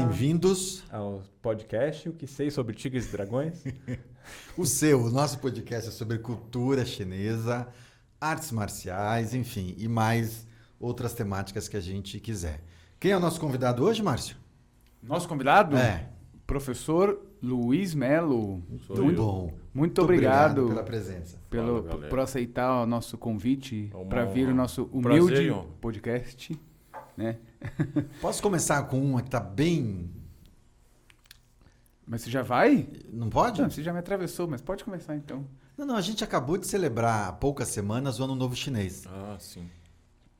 bem-vindos ao podcast O que sei sobre tigres e dragões. o seu, o nosso podcast é sobre cultura chinesa, artes marciais, enfim, e mais outras temáticas que a gente quiser. Quem é o nosso convidado hoje, Márcio? Nosso convidado? É. Professor Luiz Melo. Muito muito bom. Muito, muito obrigado, obrigado, pela presença. Pelo, Fala, por aceitar o nosso convite para vir o nosso humilde prazer, podcast. Né? Posso começar com uma que está bem. Mas você já vai? Não pode? Não, você já me atravessou, mas pode começar então. Não, não, a gente acabou de celebrar há poucas semanas o Ano Novo Chinês. Ah, sim.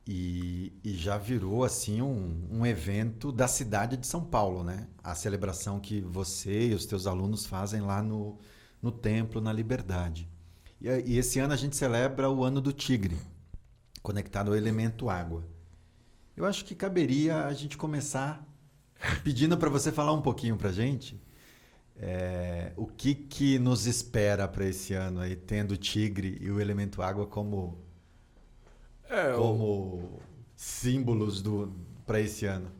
E, e já virou assim um, um evento da cidade de São Paulo, né? A celebração que você e os teus alunos fazem lá no, no templo, na Liberdade. E, e esse ano a gente celebra o Ano do Tigre, conectado ao elemento água. Eu acho que caberia a gente começar pedindo para você falar um pouquinho para a gente é, o que, que nos espera para esse ano aí, tendo o tigre e o elemento água como, é, como o... símbolos do para esse ano.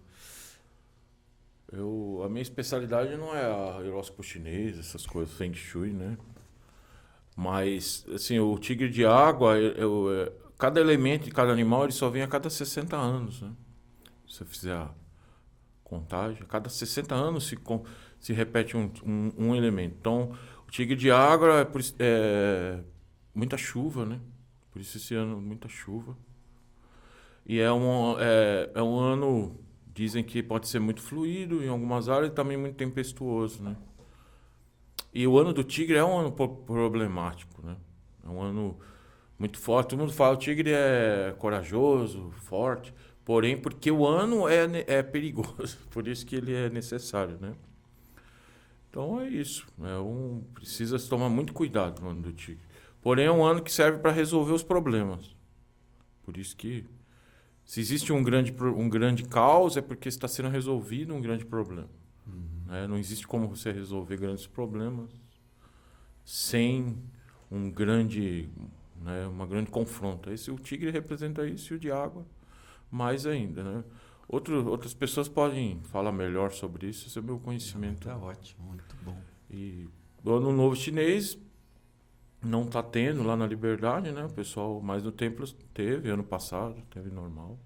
Eu, a minha especialidade não é a horóscopo chinês, essas coisas, Feng Shui, né? Mas, assim, o tigre de água, eu, eu, cada elemento de cada animal ele só vem a cada 60 anos. Né? Se você fizer a contagem, a cada 60 anos se, se repete um, um, um elemento. Então, o tigre de água é, é muita chuva, né? Por isso esse ano muita chuva. E é um, é, é um ano, dizem que pode ser muito fluido em algumas áreas e também muito tempestuoso, né? E o ano do tigre é um ano problemático, né? É um ano muito forte. Todo mundo fala o tigre é corajoso, forte. Porém, porque o ano é, é perigoso. Por isso que ele é necessário, né? Então é isso. É um, precisa se tomar muito cuidado no ano do tigre. Porém, é um ano que serve para resolver os problemas. Por isso que se existe um grande, um grande caos, é porque está sendo resolvido um grande problema. Uhum. É, não existe como você resolver grandes problemas sem um grande né? Uma grande confronto. Esse o tigre representa isso e o de água mais ainda, né? Outro, outras pessoas podem falar melhor sobre isso, esse é o meu conhecimento. Está ótimo, muito bom. E o ano novo chinês não está tendo lá na Liberdade, né? O pessoal mais no templo teve ano passado, teve normal.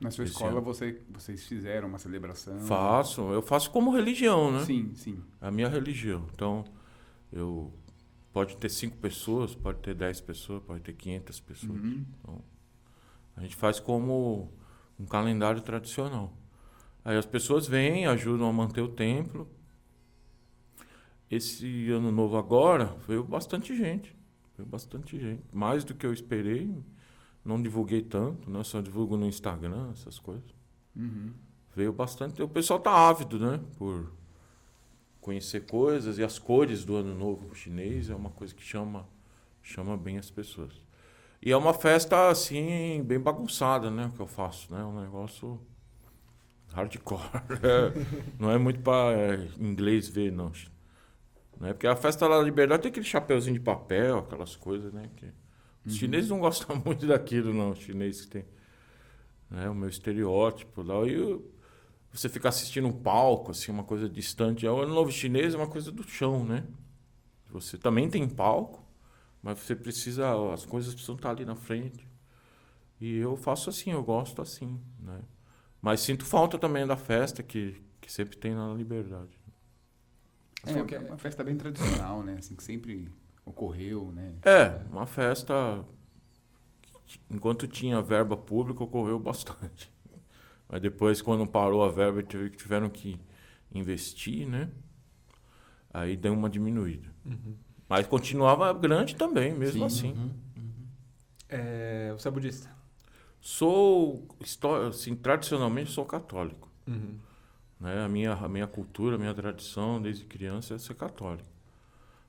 Na sua escola você, vocês fizeram uma celebração? Faço, eu faço como religião, né? Sim, sim. A minha religião. Então, eu Pode ter cinco pessoas, pode ter dez pessoas, pode ter quinhentas pessoas. Uhum. Então, a gente faz como um calendário tradicional. Aí as pessoas vêm, ajudam a manter o templo. Esse ano novo agora veio bastante gente. Veio bastante gente. Mais do que eu esperei. Não divulguei tanto, né? Só divulgo no Instagram, essas coisas. Uhum. Veio bastante. O pessoal tá ávido, né? Por conhecer coisas e as cores do ano novo chinês é uma coisa que chama chama bem as pessoas. E é uma festa assim bem bagunçada, né, que eu faço, né, um negócio hardcore. É, não é muito para é, inglês ver não. Né? Porque a festa da liberdade tem aquele chapeuzinho de papel, aquelas coisas, né, que os uhum. chineses não gostam muito daquilo não, os chineses que tem né, o meu estereótipo lá e eu, você ficar assistindo um palco, assim, uma coisa distante. O Ano Novo Chinês é uma coisa do chão, né? Você também tem palco, mas você precisa, as coisas precisam estar ali na frente. E eu faço assim, eu gosto assim, né? Mas sinto falta também da festa que, que sempre tem na Liberdade. É, é uma festa bem tradicional, né? Assim, que sempre ocorreu, né? É, uma festa que, enquanto tinha verba pública, ocorreu bastante. Mas depois, quando parou a verba, tiveram que investir, né? Aí deu uma diminuída. Uhum. Mas continuava grande também, mesmo Sim. assim. Uhum. Uhum. É, você é budista? Sou, assim, tradicionalmente sou católico. Uhum. Né? A, minha, a minha cultura, a minha tradição desde criança é ser católico.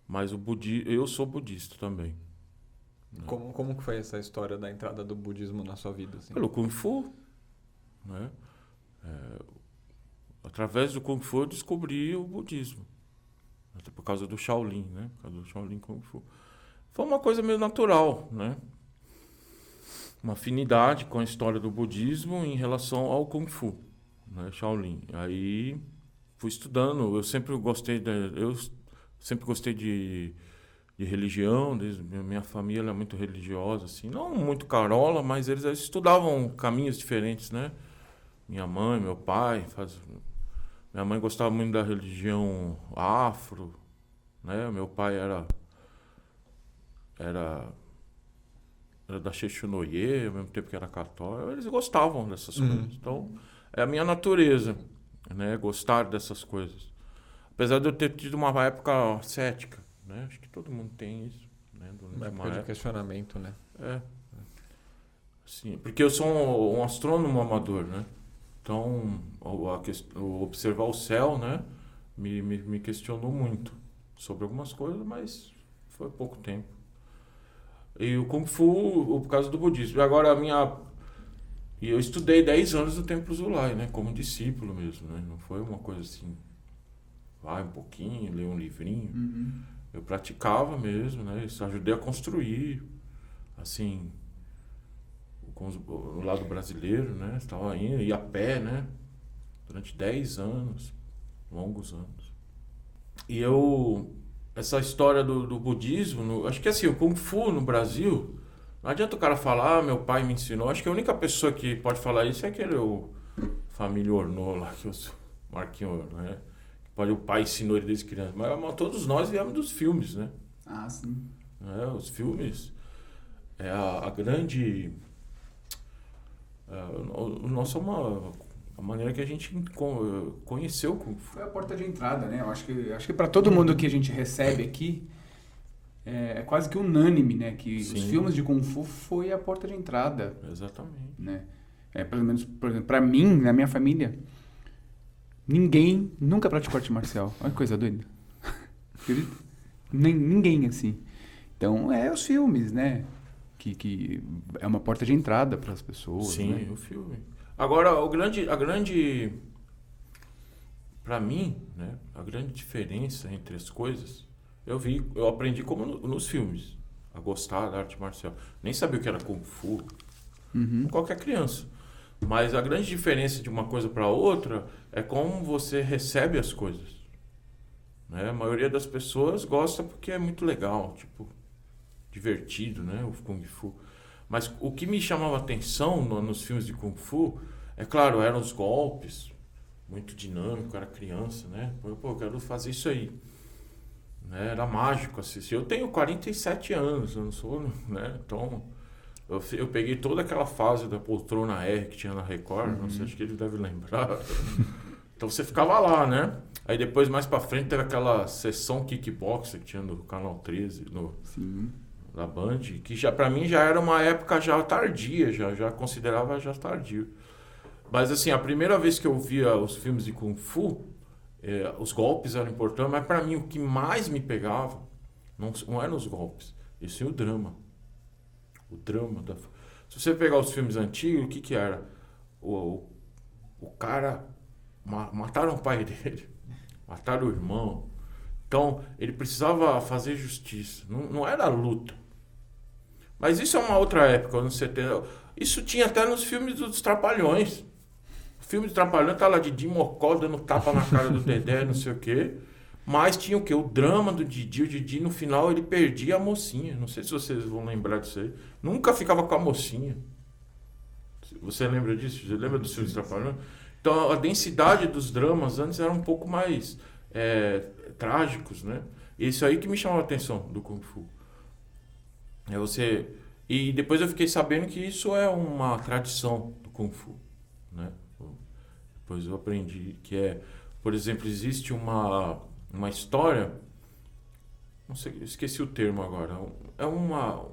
Mas o budi eu sou budista também. Né? Como, como que foi essa história da entrada do budismo na sua vida? Assim? Pelo Kung Fu. Né? É, através do Kung Fu eu descobri o budismo. Até por causa do Shaolin, né? Por causa do Shaolin Kung Fu. Foi uma coisa meio natural, né? Uma afinidade com a história do budismo em relação ao Kung Fu, né? Shaolin. Aí fui estudando. Eu sempre gostei de, eu sempre gostei de, de religião. Desde, minha família é muito religiosa, assim, não muito carola, mas eles, eles estudavam caminhos diferentes, né? Minha mãe, meu pai, faz, minha mãe gostava muito da religião afro, né? Meu pai era era era da Xexunoye, ao mesmo tempo que era católico. Eles gostavam dessas uhum. coisas. Então, é a minha natureza, né? Gostar dessas coisas. Apesar de eu ter tido uma época cética, né? Acho que todo mundo tem isso, né? Durante uma época, época de questionamento, né? É. Sim, porque eu sou um, um astrônomo amador, né? Então, o, a, o observar o céu, né? Me, me, me questionou muito sobre algumas coisas, mas foi pouco tempo. E o Kung Fu, por causa do budismo. Agora, a minha e eu estudei 10 anos no Templo Zulai, né? Como discípulo mesmo, né? Não foi uma coisa assim, vai um pouquinho, ler um livrinho. Uhum. Eu praticava mesmo, né? Isso ajudei a construir, assim, o lado brasileiro, né? Estava indo, ia a pé, né? Durante 10 anos, longos anos. E eu, essa história do, do budismo, no, acho que assim, o Kung Fu no Brasil, não adianta o cara falar, ah, meu pai me ensinou. Acho que a única pessoa que pode falar isso é aquele o família Ornô lá, que os Marquinhos, né? Pode, o pai ensinou ele desde criança. Mas, mas, todos nós viemos dos filmes, né? Ah, sim. É, os filmes. É a, a grande. O, o nosso é uma a maneira que a gente conheceu foi a porta de entrada né eu acho que acho que para todo mundo que a gente recebe aqui é, é quase que unânime, né? Que Sim. os filmes de Kung Fu foi a porta de entrada. Exatamente. Né? É, pelo menos, por exemplo, pra mim, na minha família, ninguém nunca praticou arte marcial. Olha que coisa doida. Nem, ninguém, assim. Então, é os filmes, né? Que, que é uma porta de entrada para as pessoas. Sim, né? o filme. Agora, o grande, a grande. Para mim, né? A grande diferença entre as coisas eu vi, eu aprendi como no, nos filmes, a gostar da arte marcial. Nem sabia o que era Kung Fu, uhum. qualquer criança. Mas a grande diferença de uma coisa para outra é como você recebe as coisas. Né? A maioria das pessoas gosta porque é muito legal, tipo, divertido, né? O Kung Fu. Mas o que me chamava atenção no, nos filmes de Kung Fu, é claro, eram os golpes, muito dinâmico, era criança, né? Pô, eu quero fazer isso aí. Né? Era mágico assistir. Eu tenho 47 anos, eu não sou, né? Então, eu, eu peguei toda aquela fase da poltrona R que tinha na Record, uhum. não sei, uhum. acho que ele deve lembrar. então você ficava lá, né? Aí depois, mais pra frente, teve aquela sessão kickboxer que tinha no Canal 13, no, Sim. Da Band, que já para mim já era uma época já tardia, já, já considerava já tardio. Mas assim, a primeira vez que eu via os filmes de Kung Fu, é, os golpes eram importantes, mas para mim o que mais me pegava não, não eram os golpes, e sim o drama. O drama. Da... Se você pegar os filmes antigos, o que, que era? O, o, o cara. Ma, mataram o pai dele, mataram o irmão. Então, ele precisava fazer justiça. Não, não era luta. Mas isso é uma outra época, anos 70. Isso tinha até nos filmes dos Trapalhões filme de Trapalhões tá lá de Didi Mocó dando tapa na cara do Dedé, não sei o quê. Mas tinha o quê? O drama do Didi. O Didi, no final, ele perdia a mocinha. Não sei se vocês vão lembrar disso aí. Nunca ficava com a mocinha. Você lembra disso? Você lembra dos filmes Trapalhões? Então, a densidade dos dramas antes era um pouco mais é, trágicos, né? Isso aí que me chamou a atenção do Kung Fu. É você... E depois eu fiquei sabendo que isso é uma tradição do Kung Fu, né? depois eu aprendi, que é, por exemplo, existe uma, uma história, não sei, esqueci o termo agora, é uma,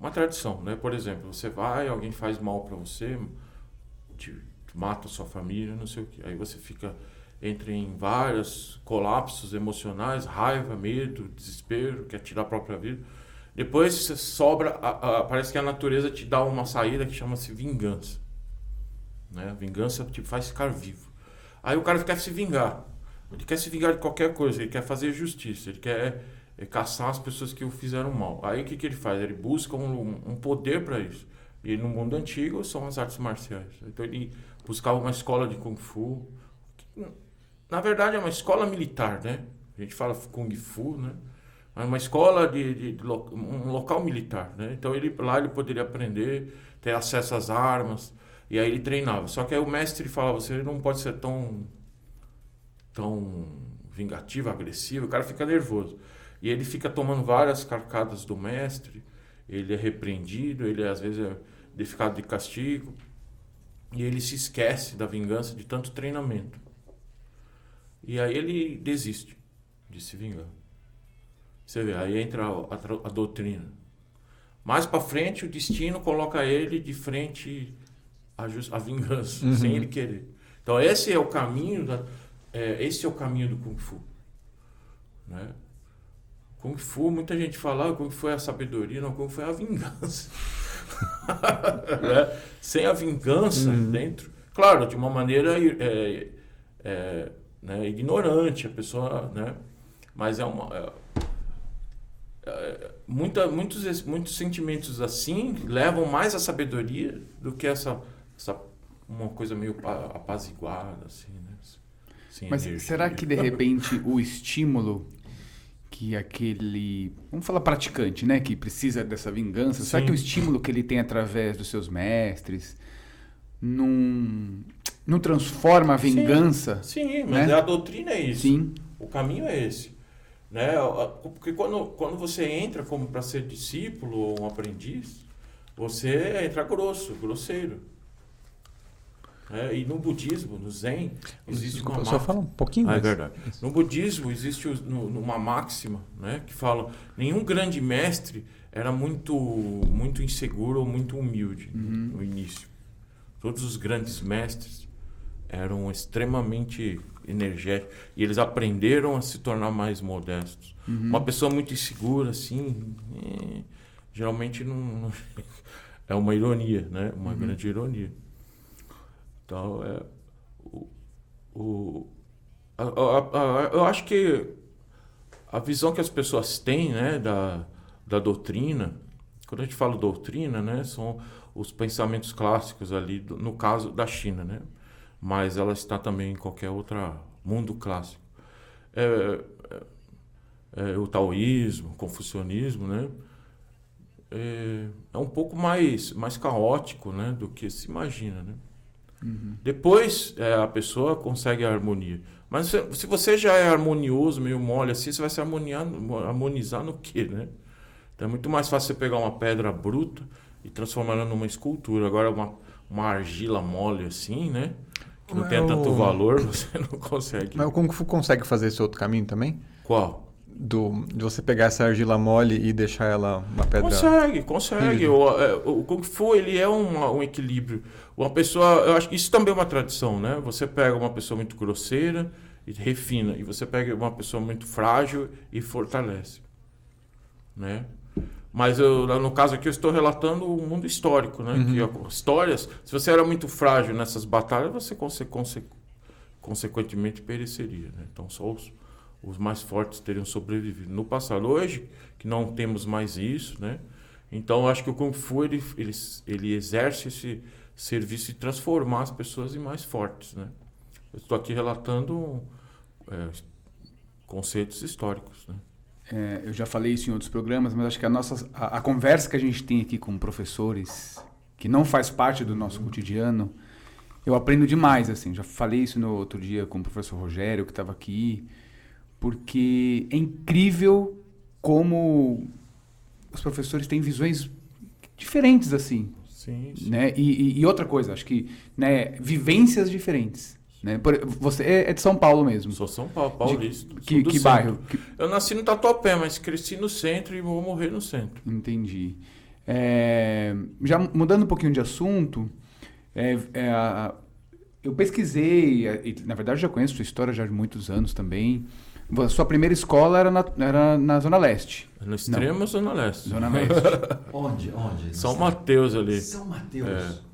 uma tradição, né? Por exemplo, você vai, alguém faz mal para você, te, mata sua família, não sei o que, aí você fica entra em vários colapsos emocionais, raiva, medo, desespero, quer tirar a própria vida. Depois sobra, a, a, parece que a natureza te dá uma saída que chama-se vingança. Né? Vingança te faz ficar vivo. Aí o cara quer se vingar. Ele quer se vingar de qualquer coisa, ele quer fazer justiça, ele quer é, caçar as pessoas que o fizeram mal. Aí o que, que ele faz? Ele busca um, um poder para isso. E no mundo antigo são as artes marciais. Então ele buscava uma escola de Kung Fu. na verdade, é uma escola militar, né? A gente fala Kung Fu, né? É uma escola de, de, de um local militar, né? Então ele lá ele poderia aprender, ter acesso às armas e aí ele treinava. Só que aí o mestre falava, você não pode ser tão tão vingativo, agressivo, o cara fica nervoso. E ele fica tomando várias carcadas do mestre, ele é repreendido, ele às vezes é ficado de castigo, e ele se esquece da vingança de tanto treinamento. E aí ele desiste de se vingar. Você vê, aí entra a, a, doutrina. Mais para frente, o destino coloca ele de frente à, just, à vingança, uhum. sem ele querer. Então, esse é o caminho, da, é, esse é o caminho do Kung Fu. Né? Kung Fu, muita gente fala, ah, Kung Fu é a sabedoria, não, Kung Fu é a vingança. né? Sem a vingança uhum. dentro, claro, de uma maneira é, é, né, ignorante, a pessoa, né? Mas é uma é, é, muita, muitos, muitos sentimentos assim levam mais à sabedoria do que essa, essa uma coisa meio apaziguada, assim, né? Sem Mas energia. será que de repente o estímulo que aquele, vamos falar praticante, né, que precisa dessa vingança, Sim. será que o estímulo que ele tem através dos seus mestres não, não transforma a vingança? Sim, Sim mas né? a doutrina é isso. Sim. O caminho é esse. Né? Porque quando, quando você entra como para ser discípulo ou um aprendiz, você entra grosso, grosseiro. É, e no budismo, no Zen, existe uma máxima. Só fala um pouquinho. Ah, é verdade. No budismo existe uma máxima né, que fala: nenhum grande mestre era muito, muito inseguro ou muito humilde uhum. no início. Todos os grandes mestres eram extremamente energéticos e eles aprenderam a se tornar mais modestos. Uhum. Uma pessoa muito insegura, assim, é, geralmente não, não, é uma ironia, né? Uma uhum. grande ironia. Então, é, o, o, a, a, a, eu acho que a visão que as pessoas têm né, da, da doutrina, quando a gente fala doutrina, né, são os pensamentos clássicos ali, do, no caso da China, né? Mas ela está também em qualquer outro mundo clássico. É, é, é, o taoísmo, o confucionismo, né? É, é, um pouco mais, mais caótico né? do que se imagina. Né? Uhum. Depois é, a pessoa consegue a harmonia. Mas se, se, você já é harmonioso, meio mole assim, você vai se harmoniar, harmonizar no quê, né? Então é muito mais fácil você pegar uma pedra bruta e transformar ela numa escultura. Agora uma, uma argila mole assim, né? Que não tem tanto valor, você não consegue. Mas o Kung Fu consegue fazer esse outro caminho também? Qual? Do, de você pegar essa argila mole e deixar ela uma pedra. Consegue, consegue. O, é, o, Kung Fu ele é um, um equilíbrio. Uma pessoa, eu acho que isso também é uma tradição, né? Você pega uma pessoa muito grosseira e refina, e você pega uma pessoa muito frágil e fortalece, né? Mas eu, no caso aqui eu estou relatando o mundo histórico, né? Uhum. Que histórias, se você era muito frágil nessas batalhas, você conse conse consequentemente pereceria, né? Então só os, os mais fortes teriam sobrevivido. No passado, hoje que não temos mais isso, né? Então acho que o kung fu ele, ele, ele exerce esse serviço de transformar as pessoas em mais fortes, né? Eu estou aqui relatando é, conceitos históricos, né? É, eu já falei isso em outros programas, mas acho que a nossa a, a, conversa que a gente tem aqui com professores que não faz parte do nosso cotidiano, eu aprendo demais assim. Já falei isso no outro dia com o professor Rogério que estava aqui, porque é incrível como os professores têm visões diferentes assim, sim, sim. né? E, e, outra coisa, acho que né, vivências diferentes. Né? Por, você é, é de São Paulo mesmo? Sou São Paulo, paulista. De, que, que bairro? Que... Eu nasci no Tatuapé, mas cresci no centro e vou morrer no centro. Entendi. É, já mudando um pouquinho de assunto, é, é, a, eu pesquisei, e, na verdade já conheço sua história já de muitos anos também. A sua primeira escola era na, era na Zona Leste. No extremo Não. Zona Leste. Zona Leste. onde? Onde? São Mateus ali. São Mateus.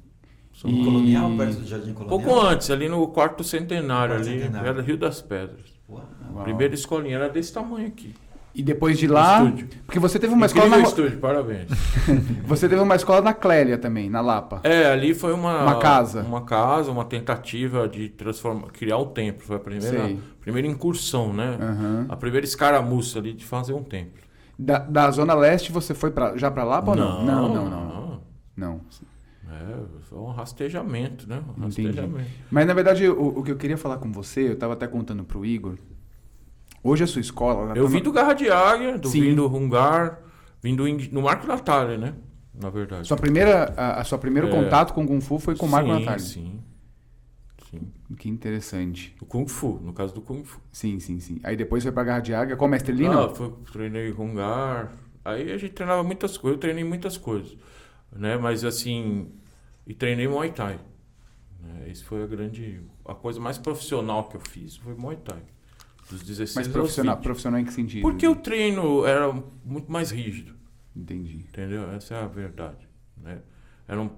É. E... Colonial, perto do Jardim Colonial? Pouco antes, ali no quarto centenário, quarto ali, centenário. era Rio das Pedras. Uau. Primeira escolinha era desse tamanho aqui. E depois de lá. Estúdio. Porque você teve uma Incrível escola na. estúdio, parabéns. Você teve uma escola na Clélia também, na Lapa. É, ali foi uma... Uma casa. Uma casa, uma tentativa de transformar, criar o templo. Foi a primeira, Sei. primeira incursão, né? Aham. A primeira escaramuça ali de fazer um templo. Da, da Zona Leste você foi pra, já pra Lapa ou não? Não, não, não. não. Não. É, foi um rastejamento, né? Um Entendi. rastejamento. Mas na verdade, o, o que eu queria falar com você, eu tava até contando pro Igor. Hoje a sua escola. Eu tá vim na- do Garra de Águia, do, vim do Hungar, vim do, Ing- no Marco Natália, né? Na verdade. Sua primeira, a, a sua primeiro É. contato com o Kung Fu foi com o Marco sim, Natália. Sim, sim. Que interessante. O Kung Fu, no caso do Kung Fu. Sim, sim, sim. Aí depois foi pra Garra de Águia. Qual mestre Lino? Ah, foi, treinei Hungar. Aí a gente treinava muitas coisas, eu treinei muitas coisas. Né? Mas assim, e treinei Muay Thai. Né? Isso foi a grande, a coisa mais profissional que eu fiz, foi Muay Thai. Dos 16 Mas profissional, 20. profissional em que sentido? Porque o treino era muito mais rígido. Entendi. Entendeu? Essa é a verdade. Né? Era um,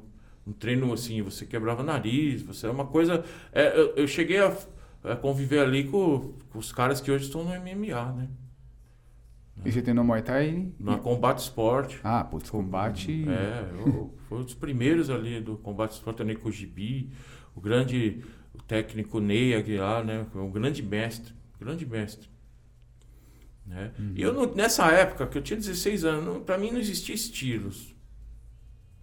um treino assim, você quebrava nariz, você era uma coisa. é, eu, eu cheguei a, a conviver ali com, com os caras que hoje estão no MMA, né? E você treinou Muay Thai? No combate esporte. Ah, putz, combate... É, eu, foi um dos primeiros ali do combate esporte, treinei com o Gibi, o grande o técnico Ney Aguilar, né? Um grande mestre, grande mestre. Né? E eu, não- nessa época, que eu tinha 16 anos, pra mim não existia estilos.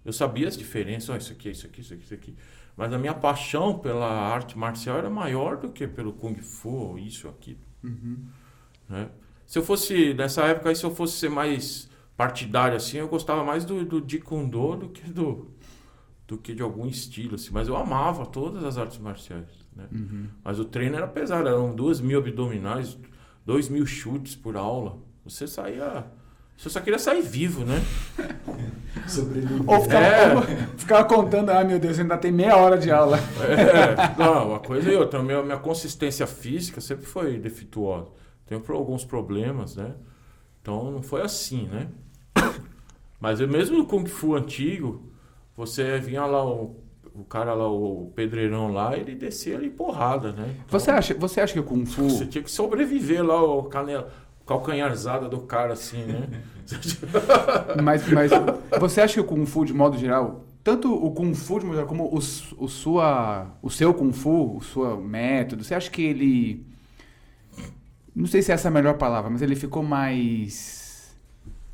Eu sabia as diferenças, ó, isso aqui, isso aqui, isso aqui, isso aqui. Mas a minha paixão pela arte marcial era maior do que pelo Kung Fu, isso, aquilo. Né? Se eu fosse, nessa época, aí, se eu fosse ser mais partidário assim, eu gostava mais do, do Jeet Do que do, do que de algum estilo, assim. Mas eu amava todas as artes marciais, né? Mas o treino era pesado, eram duas mil abdominais, dois mil chutes por aula. Você saía... Você só queria sair vivo, né? Ou ficava, É. ou ficava contando, ah, meu Deus, ainda tem meia hora de aula. É, não, uma coisa e outra. A minha, minha consistência física sempre foi defeituosa. Pro- alguns problemas, né? Então não foi assim, né? Mas mesmo no Kung Fu antigo, você vinha lá, o, o cara lá, o pedreirão lá, ele descia ali porrada, né? Então, Você acha, você acha que o Kung Fu... Você tinha que sobreviver lá, o canela, calcanharzada do cara, assim, né? Mas, mas você acha que o Kung Fu, de modo geral, tanto o Kung Fu de modo geral, como o, o, sua, o seu Kung Fu, o seu método, você acha que ele. Não sei se essa é a melhor palavra, mas ele ficou mais.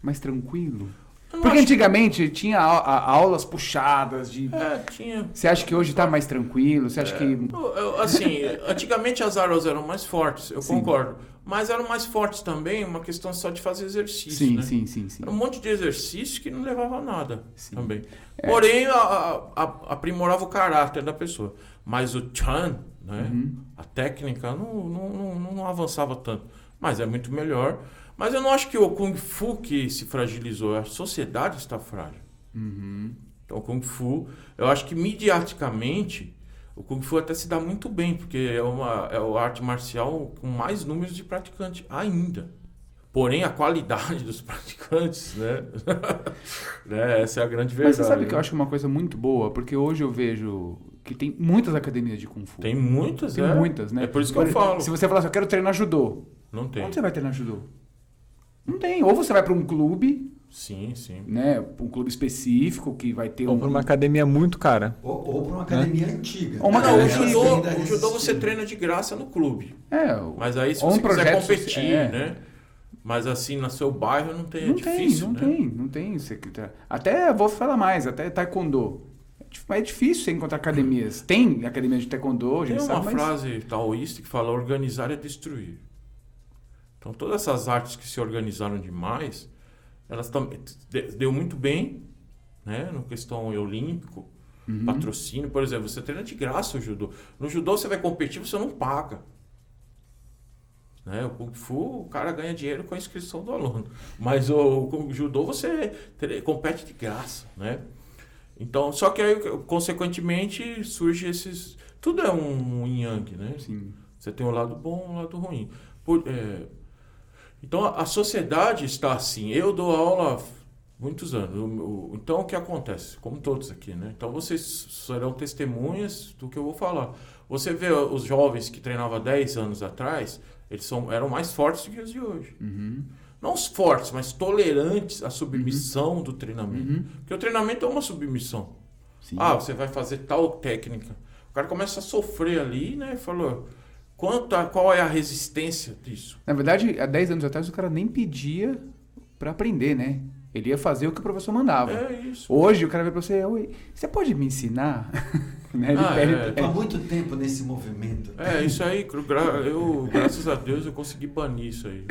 mais tranquilo? Eu Porque antigamente tinha a- a- aulas puxadas de. É, tinha. Você acha que hoje tá mais tranquilo? Você acha que. Eu- eu- assim, antigamente as aulas eram mais fortes, eu Sim. concordo. Mas eram mais fortes também, uma questão só de fazer exercício. Sim, né? sim, sim, sim. Era um monte de exercício que não levava a nada Sim. também. É. Porém, a- aprimorava o caráter da pessoa. Mas o Chan, né? Uhum. a técnica, não, não, não, não avançava tanto. Mas é muito melhor. Mas eu não acho que o Kung Fu que se fragilizou, a sociedade está frágil. Uhum. Então, o Kung Fu, eu acho que mediaticamente, o Kung Fu até se dá muito bem, porque é uma é uma arte marcial com mais números de praticantes ainda. Porém, a qualidade dos praticantes, né? né? Essa é a grande verdade. Mas você sabe que eu né? acho uma coisa muito boa, porque hoje eu vejo que tem muitas academias de Kung Fu. Tem muitas, Tem é. muitas, né? É por isso que eu falo. Se você falar assim, eu quero treinar judô, Não tem. onde você vai treinar judô? Não tem. Ou você vai para um clube, Sim, sim. né? pra Um clube específico que vai ter Ou um. pra uma academia muito cara. Ou, ou para uma academia antiga. Ou uma Não, o academia judô, ainda o judô você treina de graça no clube. É, o- Mas aí se um você quiser competir, é. né? Mas assim, no seu bairro não tem, é não difícil, tem, não né? tem, não tem. Você que tá- Até vou falar mais, até taekwondo. É dif- difícil você encontrar academias. Tem academia de taekwondo, a Tem gente uma sabe, mas... frase taoísta que fala organizar é destruir. Então todas essas artes que se organizaram demais, elas também de- deu muito bem, né? No questão olímpico, Uhum. patrocínio, por exemplo, você treina de graça o judô. No judô você vai competir, você não paga. Né? O Kung Fu, o cara ganha dinheiro com a inscrição do aluno. Mas o, o judô você compete de graça, né? Então, só que aí, consequentemente, surge esses... Tudo é um yin yang, né? Sim. Você tem um lado bom e um lado ruim. Por- é, Então, a sociedade está assim. Eu dou aula muitos anos. O- o- Então, o que acontece? Como todos aqui, né? Então, vocês serão testemunhas do que eu vou falar. Você vê os jovens que treinavam 10 anos atrás, eles são, eram mais fortes do que os de hoje. Uhum. Não os fortes, mas tolerantes à submissão do treinamento. Uhum. Porque o treinamento é uma submissão. Sim. Ah, você vai fazer tal técnica. O cara começa a sofrer ali, né? E falou, quanto a- qual é a resistência disso? Na verdade, há 10 anos atrás o cara nem pedia pra aprender, né? Ele ia fazer o que o professor mandava. É isso. Hoje o cara vai pra você, "Oi, você pode me ensinar? né? Ele Ah, é. Há muito tempo nesse movimento. É, isso aí, gra- eu, graças a Deus, eu consegui banir isso aí.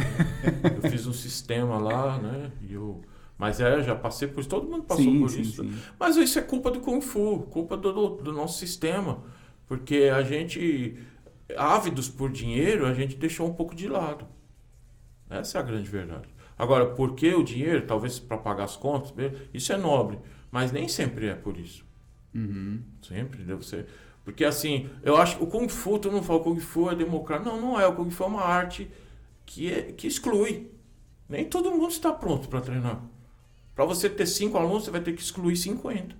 Eu fiz um sistema lá, né? E eu, mas é, já passei por isso, todo mundo passou sim, por sim, isso. sim. Mas isso é culpa do Kung Fu, culpa do, do, do nosso sistema. Porque a gente, ávidos por dinheiro, a gente deixou um pouco de lado. Essa é a grande verdade. Agora, por que o dinheiro? Talvez para pagar as contas, isso é nobre. Mas nem sempre é por isso. Uhum. Sempre deve ser. Porque assim, eu acho que o Kung Fu, tu não fala Kung Fu é democrático. Não, não é. O Kung Fu é uma arte que, é, que exclui. Nem todo mundo está pronto para treinar. Para você ter cinco alunos, você vai ter que excluir 50.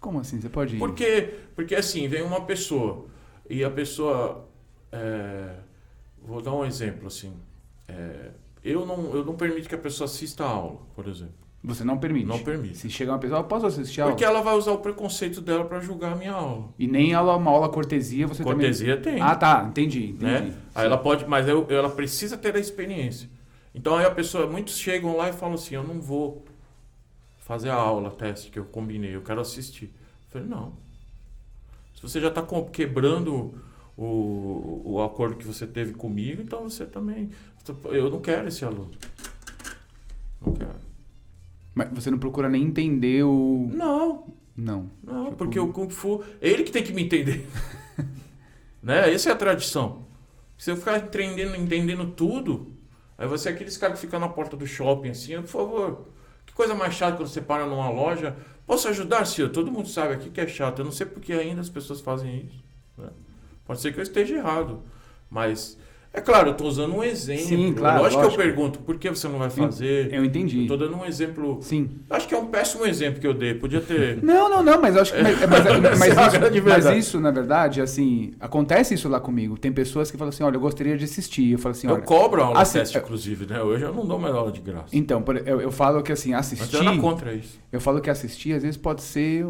Como assim? Você pode ir? Por quê? Porque assim, vem uma pessoa e a pessoa. é, vou dar um exemplo assim. é, eu, não, eu não permito que a pessoa assista a aula, por exemplo. Você não permite. Não permite. Se chegar uma pessoa, "Ah, posso assistir a aula? Porque ela vai usar o preconceito dela para julgar a minha aula. E nem aula, uma aula cortesia você Cortesia também... tem. Ah, tá. Entendi. entendi. né? Aí ela pode, mas eu- ela precisa ter a experiência. Então aí a pessoa, muitos chegam lá e falam assim, eu não vou fazer a aula, teste que eu combinei, eu quero assistir. Eu falei, não. Se você já está quebrando o, o acordo que você teve comigo, então você também. Eu não quero esse aluno. Não quero. Mas você não procura nem entender o... Não, Não. não, Tipo- porque o Kung Fu, é ele que tem que me entender. né? Essa é a tradição. Se eu ficar entendendo, entendendo tudo, aí você é aqueles caras que ficam na porta do shopping assim, por favor. Que coisa mais chata quando você para numa loja. Posso ajudar, senhor? Todo mundo sabe aqui que é chato. Eu não sei porque ainda as pessoas fazem isso. né? Pode ser que eu esteja errado. Mas, é claro, eu estou usando um exemplo. Sim, claro, Lógico, lógico. que eu pergunto, por que você não vai fazer? Eu entendi. Estou dando um exemplo. Sim. Acho que é um péssimo exemplo que eu dei. Podia ter. Não, não, não, mas eu acho que. Mas, mas- mas é isso, mas isso, na verdade, assim, acontece isso lá comigo. Tem pessoas que falam assim: olha, eu gostaria de assistir. Eu falo assim: eu olha. cobro a aula assi- teste, inclusive, né? Hoje eu não dou mais aula de graça. Então, eu, eu falo que assim, Mas assistir. eu era contra isso. Eu falo que assistir às vezes pode ser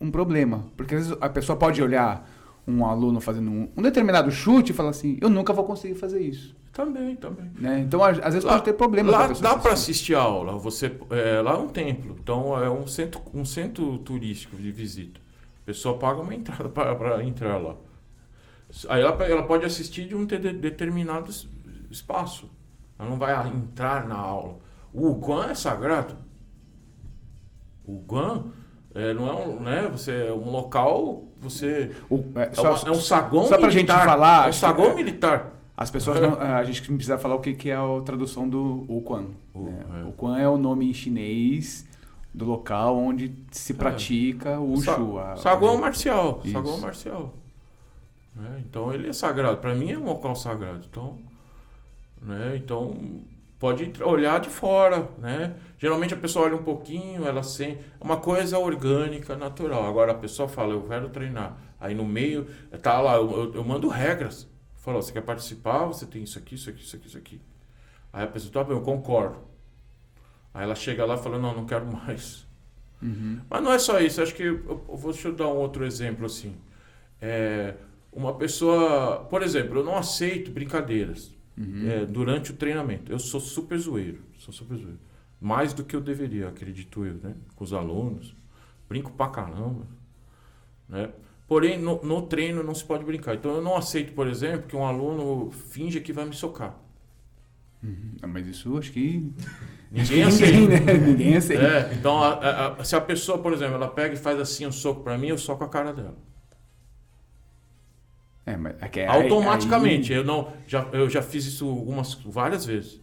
um problema. Porque às vezes a pessoa pode olhar um aluno fazendo um, um determinado chute e falar assim: eu nunca vou conseguir fazer isso. Também, também. Né? Então, às vezes Lá- pode ter problema. Lá dá para assistir. a aula. Você, é, lá é um templo, então é um centro, um centro turístico de visita. A pessoa paga uma entrada para entrar lá. Aí ela, ela pode assistir de um de- determinado es- espaço. Ela não vai entrar na aula. O Guan é sagrado. O Guan é, não é um, né? Você é um local. Você O- é, é, só, uma- é um saguão só pra gente militar. falar, É um que- saguão é- militar. As pessoas não, a gente precisa falar o que, que é a tradução do Wuquan. O- né? é. Wuquan é o nome em chinês do local onde se pratica o Sa- Wushu. a- Saguão marcial. Isso. Saguão marcial. Né? Então ele é sagrado. Para mim é um local sagrado. Então, né? então pode olhar de fora. Né? Geralmente a pessoa olha um pouquinho, ela sente. É uma coisa orgânica, natural. Agora a pessoa fala, eu quero treinar. Aí no meio, tá lá, eu, eu- eu mando regras. Fala, você quer participar? Você tem isso aqui, isso aqui, isso aqui, isso aqui. Aí a pessoa, tá bem, eu concordo. Aí ela chega lá e fala, não, não quero mais. Uhum. Mas não é só isso, acho que eu, eu vou deixa eu dar um outro exemplo assim. É, uma pessoa, por exemplo, eu não aceito brincadeiras Uhum. é, durante o treinamento. Eu sou super zoeiro, sou super zoeiro. Mais do que eu deveria, acredito eu, né? Com os alunos. Brinco pra caramba. Né? Porém, no, no treino não se pode brincar. Então eu não aceito, por exemplo, que um aluno finja que vai me socar. Ah, Mas isso acho que. Ninguém aceita. né? Ninguém aceita. É, então, a- a- a- se a pessoa, por exemplo, ela pega e faz assim um soco pra mim, eu soco a cara dela. É, mas é que é- aí- Automaticamente. Eu, não, já, eu já fiz isso algumas, várias vezes.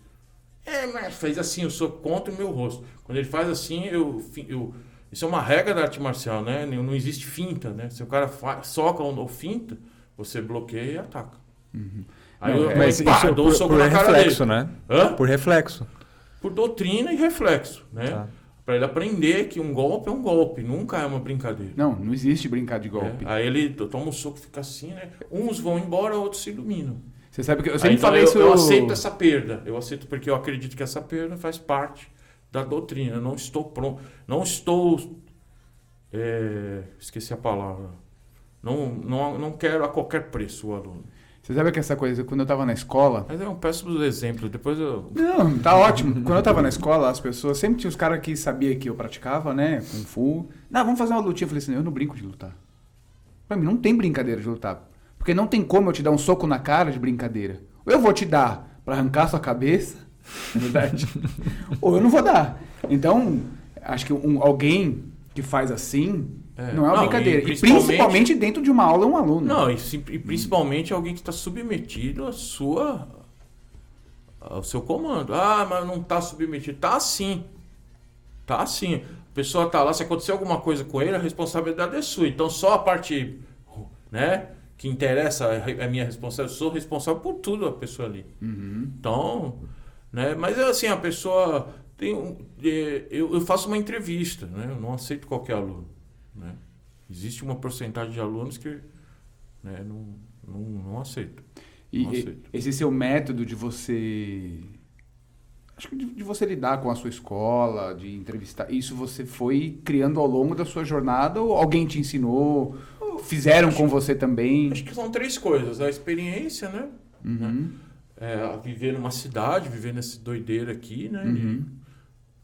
É, mas fez assim, eu soco contra o meu rosto. Quando ele faz assim, eu, eu. Isso é uma regra da arte marcial, né? Não existe finta, né? Se o cara soca ou finta, você bloqueia e ataca. Aí Não, eu, é, eu Mas pá, isso dou um por, soco por na cara reflexo, dele. né? Hã? Por reflexo. Por doutrina e reflexo, né? Tá. Pra ele aprender que um golpe é um golpe, nunca é uma brincadeira. Não, não existe brincar de golpe. É, Aí ele toma um soco, fica assim, né? Uns vão embora, outros se iluminam. Você sabe que eu Aí, sempre então, falei eu, isso. eu aceito essa perda. Eu aceito porque eu acredito que essa perda faz parte da doutrina. Eu não estou pronto. Não estou. é, esqueci a palavra. Não, não, não quero a qualquer preço o aluno. Você sabe que essa coisa, quando eu tava na escola. Mas é um péssimo exemplo. Depois eu. Não, tá ótimo. Quando eu tava na escola, as pessoas. Sempre tinha os caras que sabia que eu praticava, né? Kung Fu. Não, vamos fazer uma lutinha. Eu falei assim: eu não brinco de lutar. Pra mim, não tem brincadeira de lutar. Porque não tem como eu te dar um soco na cara de brincadeira. Ou eu vou te dar pra arrancar sua cabeça, na verdade, ou eu não vou dar. Então, acho que um, alguém que faz assim É. não é uma Não, brincadeira. e E principalmente- principalmente dentro de uma aula, um aluno. Não, e, e principalmente alguém que está submetido à sua. ao seu comando. Ah, mas não está submetido. Tá sim. Tá sim. A pessoa tá lá, se acontecer alguma coisa com ele, a responsabilidade é sua. Então só a parte, né, que interessa é a minha responsabilidade. Eu sou responsável por tudo a pessoa ali. Uhum. Então, né, mas assim, a pessoa tem um, é, eu, eu faço uma entrevista, né? Eu não aceito qualquer aluno, né? Existe uma porcentagem de alunos que né, não, não, não aceito. E Não aceito. esse seu método de você. Acho que de, de você lidar com a sua escola, de entrevistar, isso você foi criando ao longo da sua jornada ou alguém te ensinou? Fizeram com você também? Acho que são três coisas. A experiência, né? Uhum. É, viver numa cidade, viver nessa doideira aqui, né? Uhum.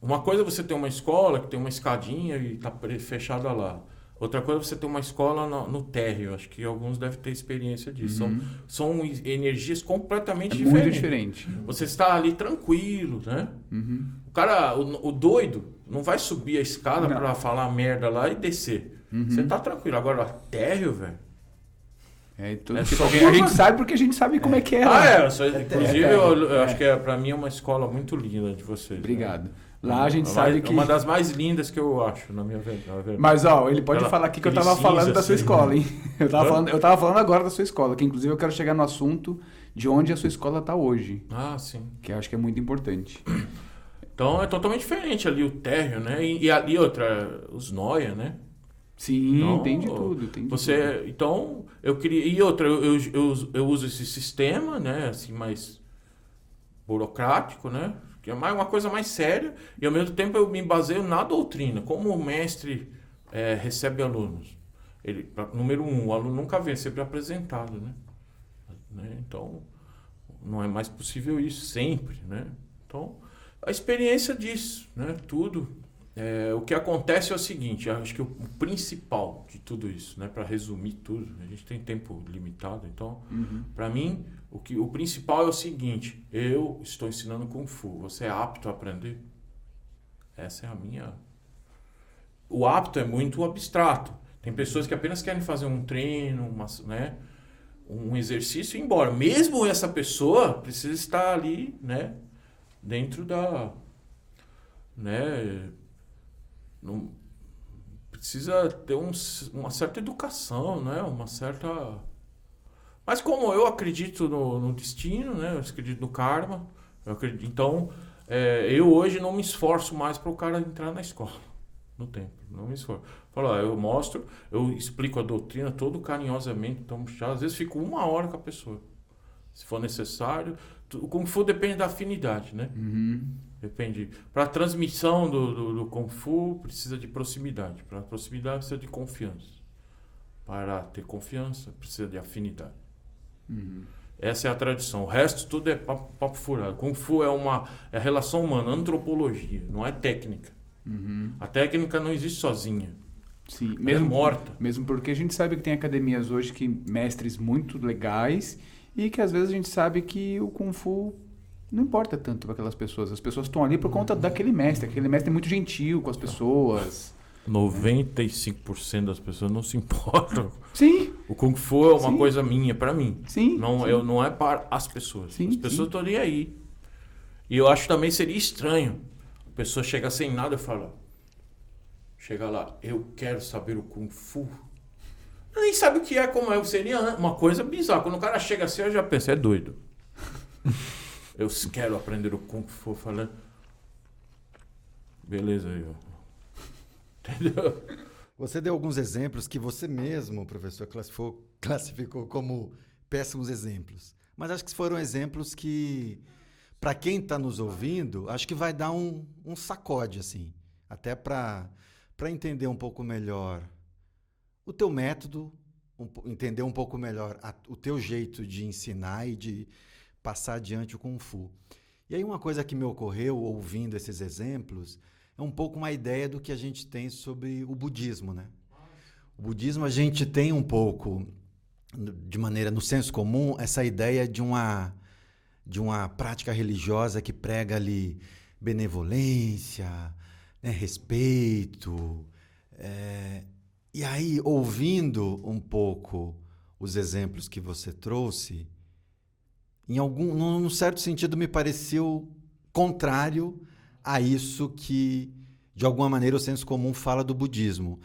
Uma coisa é você ter uma escola que tem uma escadinha e tá fechada lá. Outra coisa é você ter uma escola no, no térreo. Acho que alguns devem ter experiência disso. Uhum. São, são energias completamente É muito diferentes. diferente. Você está ali tranquilo, né? Uhum. O cara, o, o doido, não vai subir a escada pra falar merda lá e descer. Uhum. Você tá tranquilo. Agora, térreo, velho. É, tudo É tipo que a gente sabe porque a gente sabe como é que é. Ah, é. Só, inclusive, É, eu, eu é. acho que é, pra mim é uma escola muito linda de vocês. né? Obrigado. Lá a gente É sabe mais- que. É uma das mais lindas que eu acho, na minha verdade. Mas ó, ele pode Aquela- falar aqui que eu tava falando da sua assim, escola, hein? Eu tava, falando, eu tava falando agora da sua escola, que inclusive eu quero chegar no assunto de onde a sua escola tá hoje, Ah, sim. que eu acho que é muito importante. Então é totalmente diferente ali o térreo, né? E, e ali outra, os noia, né? Sim, Então, tem de tudo. Tem de Você, então, eu queria. E outra, eu, eu, eu, uso- eu uso esse sistema, né? Assim, mais burocrático, né? Que é mais uma coisa mais séria. E ao mesmo tempo eu me baseio na doutrina. Como o mestre eh, recebe alunos. Ele, pra- número um, o aluno nunca vem, é sempre apresentado, né? né? Então, não é mais possível isso sempre, né? Então, a experiência disso, né? Tudo. É, o que acontece é o seguinte, acho que o, o principal de tudo isso, né? Para resumir tudo, a gente tem tempo limitado, então, Uhum. para mim, o, que, o principal é o seguinte: eu estou ensinando Kung Fu, você é apto a aprender? Essa é a minha. O apto é muito abstrato. Tem pessoas que apenas querem fazer um treino, uma, né? um exercício e ir embora. Mesmo essa pessoa precisa estar ali, né? Dentro da. Né? Não, precisa ter um, uma certa educação, né? Uma certa. Mas como eu acredito no, no destino, né? Eu acredito no karma. acredito- então, é, eu hoje não me esforço mais para o cara entrar na escola, no tempo. Não me esforço. Falo, ó, eu mostro, eu explico a doutrina todo carinhosamente. Então, às vezes fico uma hora com a pessoa, se for necessário. O Kung Fu depende da afinidade, né? Uhum. Depende. Para a transmissão do, do, do Kung Fu, precisa de proximidade. Para proximidade, precisa de confiança. Para ter confiança, precisa de afinidade. Uhum. Essa é a tradição. O resto tudo é papo, papo furado. Kung Fu é uma é relação humana, antropologia, não é técnica. Uhum. A técnica não existe sozinha. Sim, Ela mesmo é morta. Mesmo porque a gente sabe que tem academias hoje que mestres muito legais e que às vezes a gente sabe que o Kung Fu não importa tanto para aquelas pessoas. As pessoas estão ali por conta daquele mestre. Aquele mestre é muito gentil com as pessoas. 95% das pessoas não se importam. Sim, O Kung Fu é uma Sim. coisa minha, para mim. sim. Não, sim. eu, não é para as pessoas. Sim, as pessoas estão nem aí. E eu acho também seria estranho. A pessoa chegar sem nada e falar. Chega lá, eu quero saber o Kung Fu. Eu nem sabe o que é, como é. Seria uma coisa bizarra. Quando o cara chega assim, eu já penso, é doido. Eu quero aprender o Kung Fu. Falando. Beleza aí. Entendeu? Você deu alguns exemplos que você mesmo, professor, classificou, classificou como péssimos exemplos. Mas acho que foram exemplos que, para quem está nos ouvindo, acho que vai dar um, um sacode, assim. Até para entender um pouco melhor o teu método, um, entender um pouco melhor a, o teu jeito de ensinar e de passar adiante o Kung Fu. E aí uma coisa que me ocorreu ouvindo esses exemplos é um pouco uma ideia do que a gente tem sobre o budismo, né? O budismo a gente tem um pouco de maneira no senso comum essa ideia de uma de uma prática religiosa que prega ali benevolência, né, respeito. É, e aí, ouvindo um pouco os exemplos que você trouxe, em algum, num certo sentido, me pareceu contrário a isso que, de alguma maneira, o senso comum fala do budismo.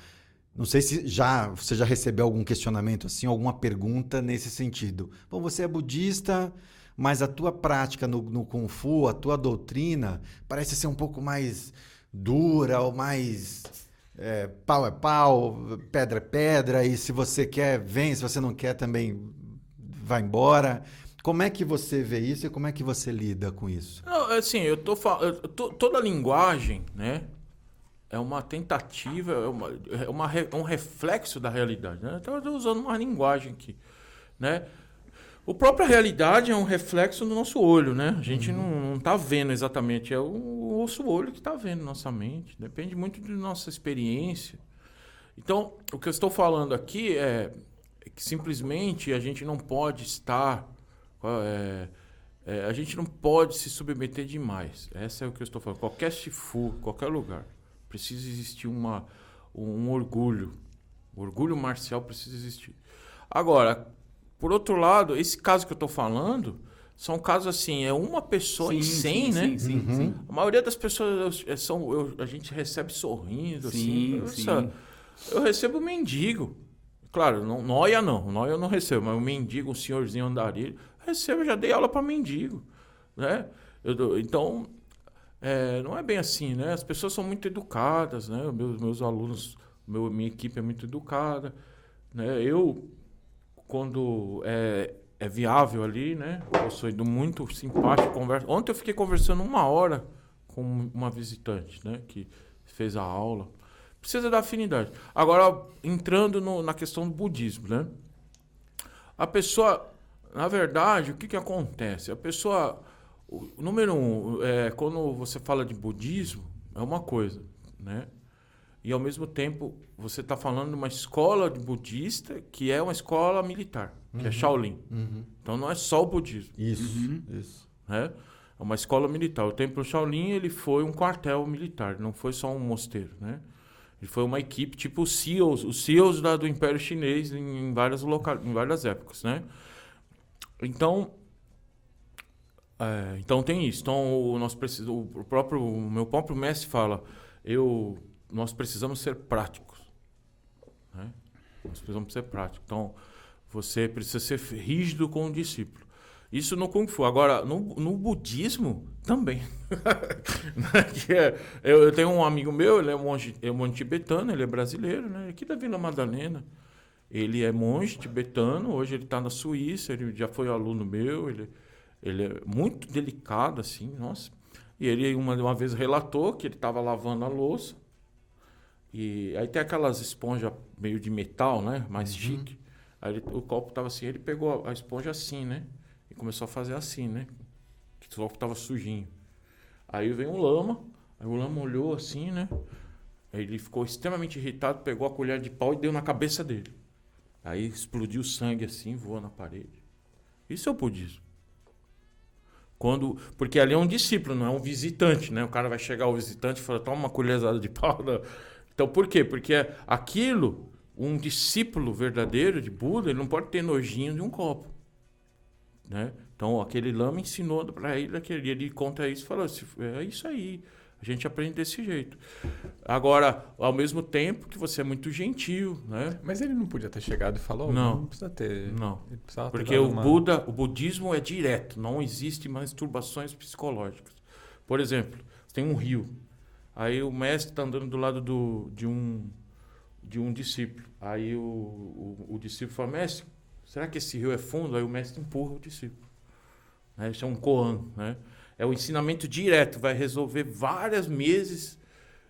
Não sei se já você já recebeu algum questionamento assim, alguma pergunta nesse sentido. Bom, você é budista, mas a tua prática no, no Kung Fu, a tua doutrina, parece ser um pouco mais dura ou mais é, pau é pau, pedra é pedra, e se você quer, vem, se você não quer, também vai embora. Como é que você vê isso e como é que você lida com isso? Não, assim, eu tô falando. Toda linguagem, né? é uma tentativa, é, uma, é uma, um reflexo da realidade. Né? Então, eu estou usando uma linguagem aqui. Né? O própria realidade é um reflexo do nosso olho, né? A gente uhum. não está vendo exatamente, é o, o nosso olho que está vendo nossa mente. Depende muito da nossa experiência. Então, o que eu estou falando aqui é, é que simplesmente a gente não pode estar. É, é, a gente não pode se submeter demais. Essa é o que eu estou falando. Qualquer chifu, qualquer lugar. Precisa existir uma, um orgulho. O orgulho marcial precisa existir. Agora, por outro lado, esse caso que eu estou falando são casos assim, é uma pessoa sim, em 100, sim, né? Sim, sim, uhum. sim, A maioria das pessoas é, são, eu, a gente recebe sorrindo, sim, assim. Sim. Eu recebo mendigo. Claro, não, noia não, noia eu não recebo, mas o mendigo, um senhorzinho andarilho, recebo, já dei aula para mendigo, né? Eu, então, é, não é bem assim, né? As pessoas são muito educadas, né? Meus, meus alunos, meu, minha equipe é muito educada, né? Eu, quando é, é viável ali, né? Eu sou muito simpático, conversa. Ontem eu fiquei conversando uma hora com uma visitante, né? Que fez a aula. Precisa da afinidade. Agora, entrando no, na questão do budismo, né? A pessoa, na verdade, o que que acontece? A pessoa o número um, é, quando você fala de budismo, é uma coisa, né? E ao mesmo tempo, você está falando de uma escola de budista que é uma escola militar, que é uhum. Shaolin. Uhum. Então não é só o budismo. Isso, uhum. isso. Né? É uma escola militar. O templo Shaolin ele foi um quartel militar, não foi só um mosteiro, né? Ele foi uma equipe tipo os SEALs, os SEALs da, do Império Chinês em, em várias local, em várias épocas, né? Então é, então tem isso. Então o nosso o próprio o meu próprio mestre fala, eu nós precisamos ser práticos, né? Nós precisamos ser práticos. Então você precisa ser rígido com o discípulo. Isso no Kung Fu. Agora, no, no budismo, também. é, eu, eu, tenho um amigo meu, ele é monge, é monge tibetano, ele é brasileiro, né? Aqui da Vila Madalena. Ele é monge tibetano, hoje ele está na Suíça, ele já foi aluno meu, ele ele é muito delicado, assim, nossa. E ele uma, uma vez relatou que ele estava lavando a louça. E aí tem aquelas esponjas meio de metal, né? Mais uhum. chique. Aí ele, o copo estava assim, ele pegou a esponja assim, né? E começou a fazer assim, né? Que o copo estava sujinho. Aí vem um lama, aí o lama olhou assim, né? Aí ele ficou extremamente irritado, pegou a colher de pau e deu na cabeça dele. Aí explodiu sangue assim, voou na parede. Isso é o budismo. Quando, porque ali é um discípulo, não é um visitante, né? O cara vai chegar ao visitante e falar, toma uma colherzada de pau. Não. Então, por quê? Porque aquilo, um discípulo verdadeiro de Buda, ele não pode ter nojinho de um copo. Né? Então, aquele lama ensinou para ele, aquele, ele conta isso falou, é isso aí. A gente aprende desse jeito. Agora, ao mesmo tempo que você é muito gentil, né? Mas ele não podia ter chegado e falou, não, não precisa ter. Não. Porque o uma... Buda, o budismo é direto, não existe masturbações psicológicas. Por exemplo, tem um rio. Aí o mestre está andando do lado do, de um de um discípulo. Aí o, o, o discípulo fala, mestre, será que esse rio é fundo? Aí o mestre empurra o discípulo. Né? Isso é um koan, né? É o ensinamento direto, vai resolver vários meses,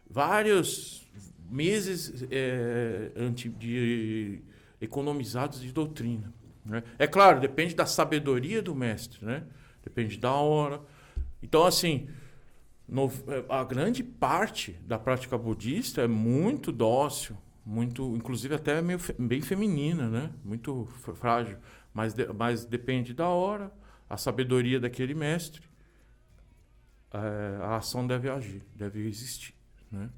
vários meses é, de, economizados de doutrina. Né? É claro, depende da sabedoria do mestre, né? Depende da hora. Então, assim, no, a grande parte da prática budista é muito dócil, muito, inclusive até meio, bem feminina, né? Muito frágil, mas, de, mas depende da hora, a sabedoria daquele mestre, a ação deve agir, deve existir, né?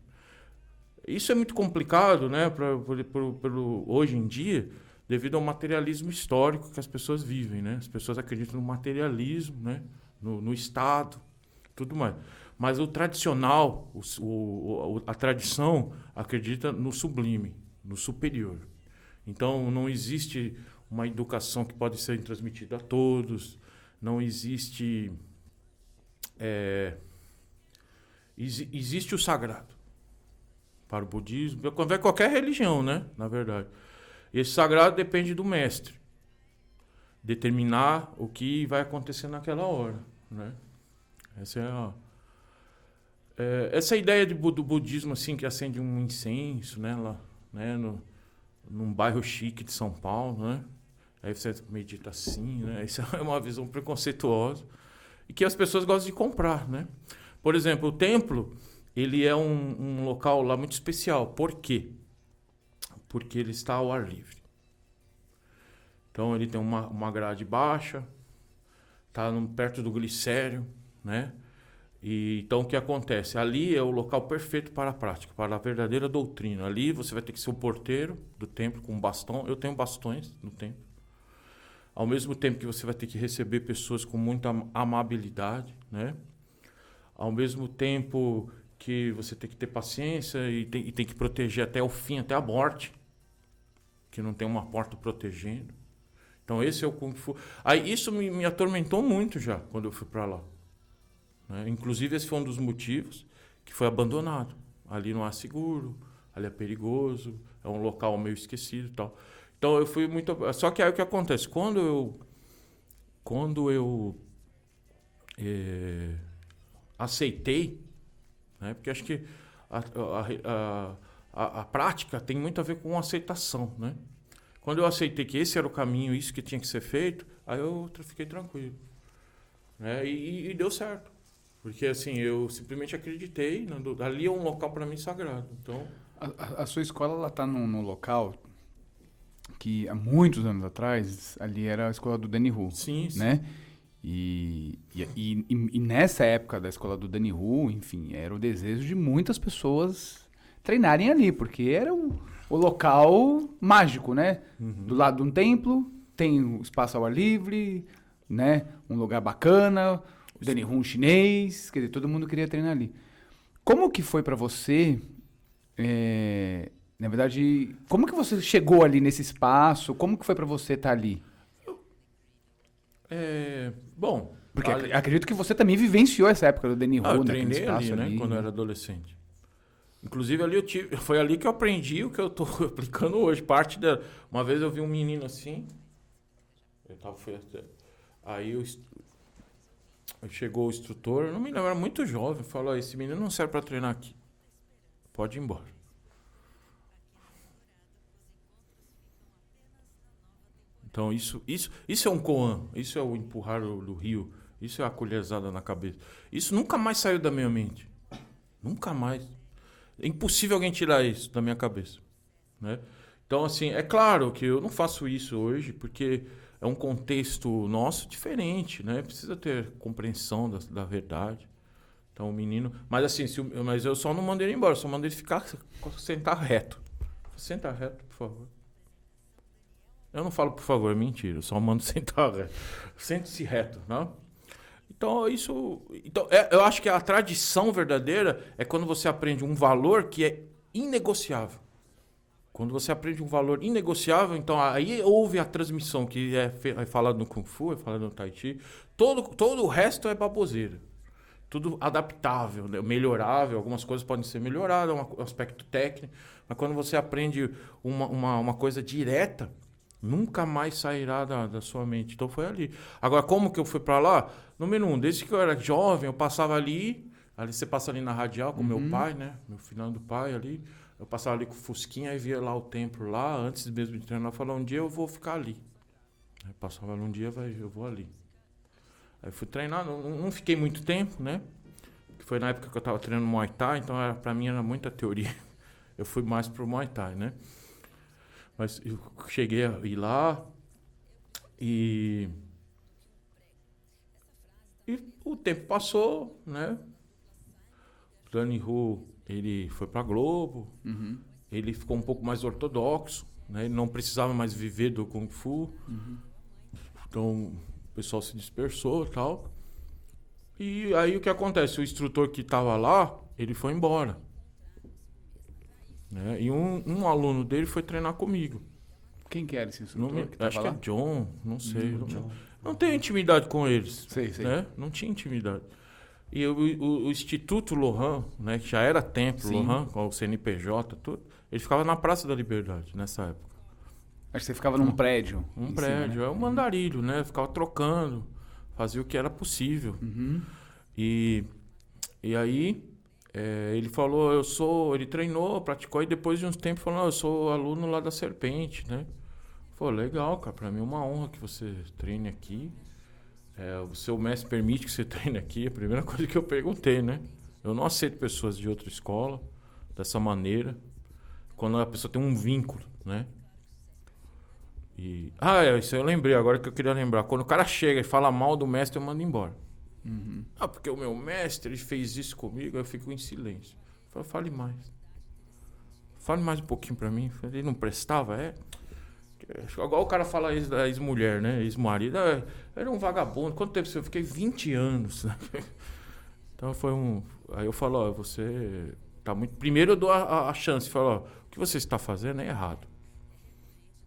Isso é muito complicado, né? Pra, por, pelo hoje em dia, devido ao materialismo histórico que as pessoas vivem, né? As pessoas acreditam no materialismo, né? No, no Estado, tudo mais. Mas o tradicional, o, o, a tradição acredita no sublime, no superior. Então não existe uma educação que pode ser transmitida a todos, não existe. É, existe o sagrado para o budismo, para qualquer religião, né? Na verdade. Esse sagrado depende do mestre determinar o que vai acontecer naquela hora, né? Essa é a é, essa ideia de, do budismo assim que acende um incenso, né, lá, né, no, num bairro chique de São Paulo, né? Aí você medita assim, né? Isso é uma visão preconceituosa e que as pessoas gostam de comprar, né? Por exemplo, o templo, ele é um, um local lá muito especial. Por quê? Porque ele está ao ar livre. Então ele tem uma, uma grade baixa, está perto do glicério, né? E, então o que acontece? Ali é o local perfeito para a prática, para a verdadeira doutrina. Ali você vai ter que ser o porteiro do templo com bastão. Eu tenho bastões no templo. Ao mesmo tempo que você vai ter que receber pessoas com muita amabilidade, né? Ao mesmo tempo que você tem que ter paciência e tem, e tem que proteger até o fim, até a morte, que não tem uma porta protegendo. Então esse é o Kung Fu. Aí isso me, me atormentou muito já quando eu fui para lá. Né? Inclusive, esse foi um dos motivos que foi abandonado. Ali não há seguro, ali é perigoso, é um local meio esquecido e tal. Então eu fui muito. Só que aí o que acontece? Quando eu. Quando eu. É, aceitei, né? porque acho que a, a, a, a, prática tem muito a ver com aceitação. Né? Quando eu aceitei que esse era o caminho, isso que tinha que ser feito, aí eu fiquei tranquilo. Né? E, e deu certo. Porque assim, eu simplesmente acreditei, ali é um local para mim sagrado. Então, a, a, sua escola ela tá num, num, local que há muitos anos atrás ali era a escola do Danny Hu, sim, né? Sim. E, e, e, e, nessa época da escola do Danny Hu, enfim, era o desejo de muitas pessoas treinarem ali, porque era o, o local mágico, né? Uhum. Do lado de um templo, tem um espaço ao ar livre, né? Um lugar bacana, o Danny Hun chinês, quer dizer, todo mundo queria treinar ali. Como que foi para você, é, na verdade, como que você chegou ali nesse espaço? Como que foi para você estar tá ali? É, bom, porque ali... acredito que você também vivenciou essa época do Danny ah, eu treinei ali, né, ali. quando eu era adolescente. Inclusive ali eu tive, foi ali que eu aprendi o que eu estou aplicando hoje. Parte da, uma vez eu vi um menino assim, eu tava, foi, aí eu Chegou o instrutor, não me lembro, era muito jovem, falou: esse menino não serve para treinar aqui. Pode ir embora. Então isso, isso, isso é um koan, isso é o empurrar do rio, isso é a colherzada na cabeça. Isso nunca mais saiu da minha mente. Nunca mais. É impossível alguém tirar isso da minha cabeça, né? Então assim, é claro que eu não faço isso hoje porque é um contexto nosso diferente, né? Precisa ter compreensão da, da verdade. Então o menino. Mas assim, se, mas eu só não mandei ele embora, só mandei ele ficar sentar reto. Senta reto, por favor. Eu não falo por favor, é mentira, eu só mando sentar reto. Sente-se reto, não? Então, isso. Então, é, eu acho que a tradição verdadeira é quando você aprende um valor que é inegociável. Quando você aprende um valor inegociável, então aí houve a transmissão que é, é falado no Kung Fu, é falado no Tai Chi. Todo, todo o resto é baboseira. Tudo adaptável, né? melhorável. Algumas coisas podem ser melhoradas, um aspecto técnico. Mas quando você aprende uma, uma, uma coisa direta, Nunca mais sairá da, da sua mente. Então foi ali. Agora, como que eu fui para lá? Número um, desde que eu era jovem, eu passava ali. Ali você passa ali na radial com meu pai, né? Meu finado pai ali. Eu passava ali com o Fusquinha e via lá o templo lá, antes mesmo de treinar, eu falava, um dia eu vou ficar ali. Aí passava ali um dia, vai, eu vou ali. Aí fui treinar, não, não fiquei muito tempo, né? Que foi na época que eu estava treinando Muay Thai, então era, pra mim era muita teoria. Eu fui mais pro Muay Thai, né? Mas eu cheguei a ir lá e. E o tempo passou, né? O Danny Hu, ele foi pra Globo, Uhum. ele ficou um pouco mais ortodoxo, né? Ele não precisava mais viver do Kung Fu. Então o pessoal se dispersou e tal. E aí o que acontece? O instrutor que estava lá, ele foi embora. Né? E um, um aluno dele foi treinar comigo. Quem que era esse instrutor que acho que é lá? John, não sei. não, John. não tenho intimidade com eles. Sei, sei. Né? Não tinha intimidade. E o, o- o Instituto Lohan, né, que já era templo Sim. Lohan, com o CNPJ, tudo, ele ficava na Praça da Liberdade nessa época. Acho que você ficava num prédio. Um em cima, prédio, né? é um andarilho, né? Ficava trocando, fazia o que era possível. Uhum. E, e aí é, ele falou, eu sou. Ele treinou, praticou, e depois de uns tempos falou, "Não, eu sou aluno lá da Serpente, né? Falei, legal, cara, pra mim é uma honra que você treine aqui. É, o seu mestre permite que você treine aqui, é a primeira coisa que eu perguntei, né? Eu não aceito pessoas de outra escola dessa maneira. Quando a pessoa tem um vínculo, né? E, ah, é, isso eu lembrei agora que eu queria lembrar. Quando o cara chega e fala mal do mestre, eu mando embora. Uhum. Ah, porque o meu mestre fez isso comigo, eu fico em silêncio. Fale mais. Fale mais um pouquinho pra mim. Ele não prestava, é? Igual o cara fala ex, da ex-mulher, né? Ex-marido. Ah, era um vagabundo. Quanto tempo você? Eu fiquei 20 anos. então foi um. Aí eu falo, ó, você tá muito. Primeiro eu dou a, a- a chance. Falo, ó, o que você está fazendo é errado.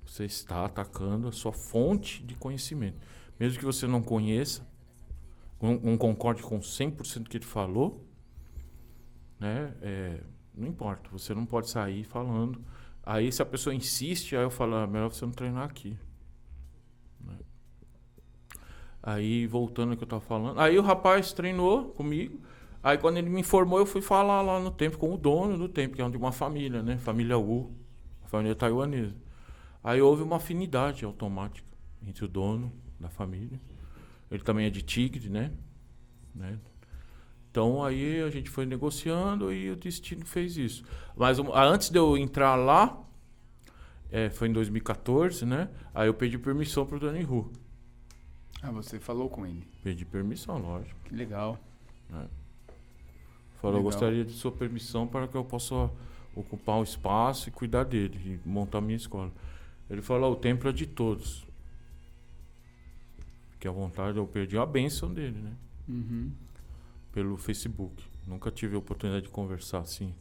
Você está atacando a sua fonte de conhecimento. Mesmo que você não conheça, não, não concorde com 100% do que ele falou, né? É, não importa, você não pode sair falando. Aí se a pessoa insiste, aí eu falo, ah, melhor você não treinar aqui. Né? Aí voltando ao que eu tava falando, aí o rapaz treinou comigo. Aí quando ele me informou, eu fui falar lá no tempo com o dono do tempo, que é de uma família, né? Família Wu, família taiwanesa. Aí houve uma afinidade automática entre o dono da família. Ele também é de Tigre, né? né? Então aí a gente foi negociando e o destino fez isso. Mas um- antes de eu entrar lá, é, foi em 2014, né? Aí eu pedi permissão pro Dani Ru. Ah, você falou com ele. Pedi permissão, lógico. Que legal. Falou, eu Legal. gostaria de sua permissão para que eu possa ocupar um espaço e cuidar dele, e montar minha escola. Ele falou, o templo é de todos. Fique à vontade, eu perdi a bênção dele, né? Uhum. Pelo Facebook. Nunca tive a oportunidade de conversar assim,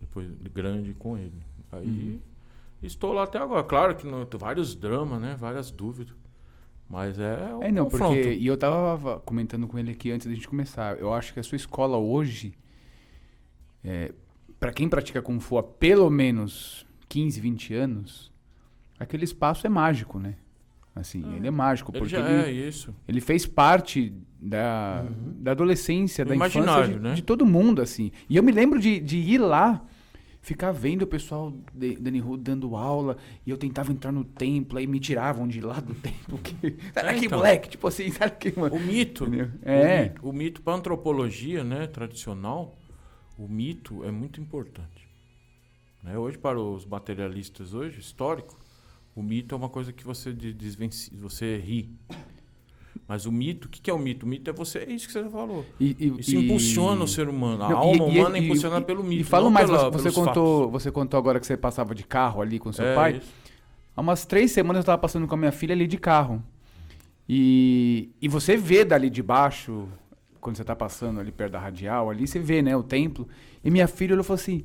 depois de grande com ele. Aí Uhum. estou lá até agora. Claro que não, vários dramas, né? Várias dúvidas. Mas é um É, não, confronto. porque. E eu tava comentando com ele aqui antes da gente começar. Eu acho que a sua escola hoje. É, para quem pratica Kung Fu há pelo menos 15, 20 anos, aquele espaço é mágico, né? Assim, Ah, ele é mágico, Ele porque ele, é ele fez parte da, da adolescência, Do da infância de, né? de todo mundo, assim. E eu me lembro de, de ir lá, ficar vendo o pessoal de Dani Ru dando aula, e eu tentava entrar no templo, aí me tiravam de lá do templo. Que, sai daqui, então. moleque! Tipo assim, daqui, mano. O mito, Entendeu? É. o mito para antropologia, né, tradicional, o mito é muito importante. Né? Hoje para os materialistas hoje, histórico, o mito é uma coisa que você de- desvence, você ri. Mas o mito, o que que é o mito? O mito é você, é isso que você falou. E, e- Isso e- impulsiona o ser humano. A Não, alma humana é impulsionada pelo mito. E fala mais, pela- você, contou, você contou agora que você passava de carro ali com seu. É, pai. isso. Há umas três semanas eu tava passando com a minha filha ali de carro. E, e você vê dali de baixo, quando você tá passando ali perto da radial, ali você vê, né, o templo. E minha filha olhou e falou assim: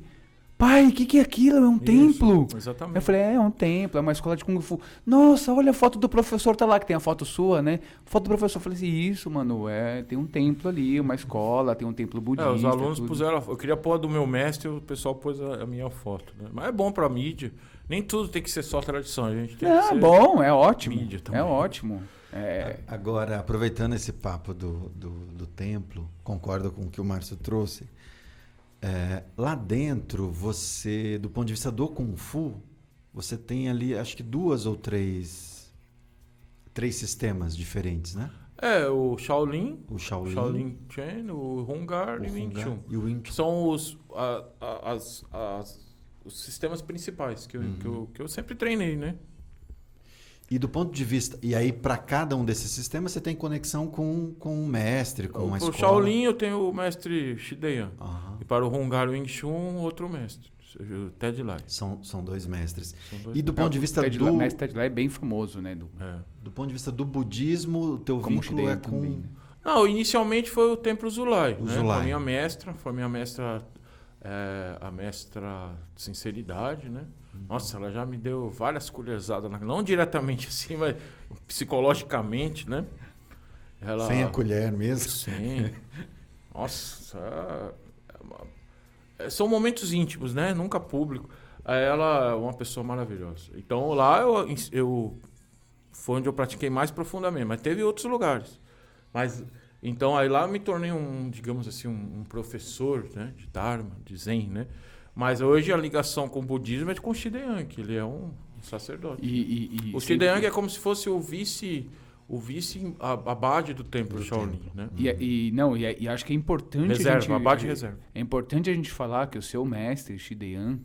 Pai, o que, que é aquilo? É um Isso, templo? Exatamente. Eu falei, é, é um templo, é uma escola de Kung Fu. Nossa, olha a foto do professor, tá lá, que tem a foto sua, né? Foto do professor. Eu falei assim, isso, mano, é, tem um templo ali, uma escola, tem um templo É, budista. os alunos tudo. puseram. Eu queria pôr a do meu mestre, o pessoal pôs a, a minha foto. Né? Mas é bom pra mídia. Nem tudo tem que ser só tradição, a gente tem que É bom, é ótimo. mídia também. É ótimo. É, Agora, aproveitando esse papo do, do, do templo, concordo com o que o Márcio trouxe. É, lá dentro, você, do ponto de vista do Kung Fu, você tem ali, acho que duas ou três, três sistemas diferentes, né? É, o Shaolin, O Shaolin, Shaolin Chen, o Hungar o e o Wing Chun. e o Wing Chun. São os, a- a- as, as- os sistemas principais que eu, que, eu, que eu sempre treinei, né? E do ponto de vista. E aí, para cada um desses sistemas, você tem conexão com, com o mestre, com o, uma o escola. Shaolin eu tenho o mestre Shideyan. Aham. E para o Hungar o Wing Chun, outro mestre, o Ted Lai. São, são dois mestres. São dois E do ponto de vista Ted do, Lai- Mestre Ted Lai é bem famoso, né? Do, É. do ponto de vista do budismo, o teu como o vínculo é com também. né? Não, inicialmente foi o Templo Zulai. O né? Zulai. Foi a minha mestra, foi a minha mestra, é, a mestra de sinceridade, né? Nossa, ela já me deu várias colherzadas, não diretamente assim, mas psicologicamente, né? Ela, sem a colher mesmo. Sim. Nossa, é é, são momentos íntimos, né? Nunca público. Ela é uma pessoa maravilhosa. Então lá eu, eu foi onde eu pratiquei mais profundamente, mas teve outros lugares. Mas então aí lá eu me tornei um, digamos assim, um, um professor, né, de Dharma, de Zen, né? Mas hoje a ligação com o budismo é com o Shideyang, que ele é um sacerdote. E, e, e o Shideyang é como se fosse o vice o vice a- abade do templo Do Shaolin, né? E, e- não, e, e acho que é importante a Reserva, gente, abade reserva. É importante a gente falar que o seu mestre, Shideyan,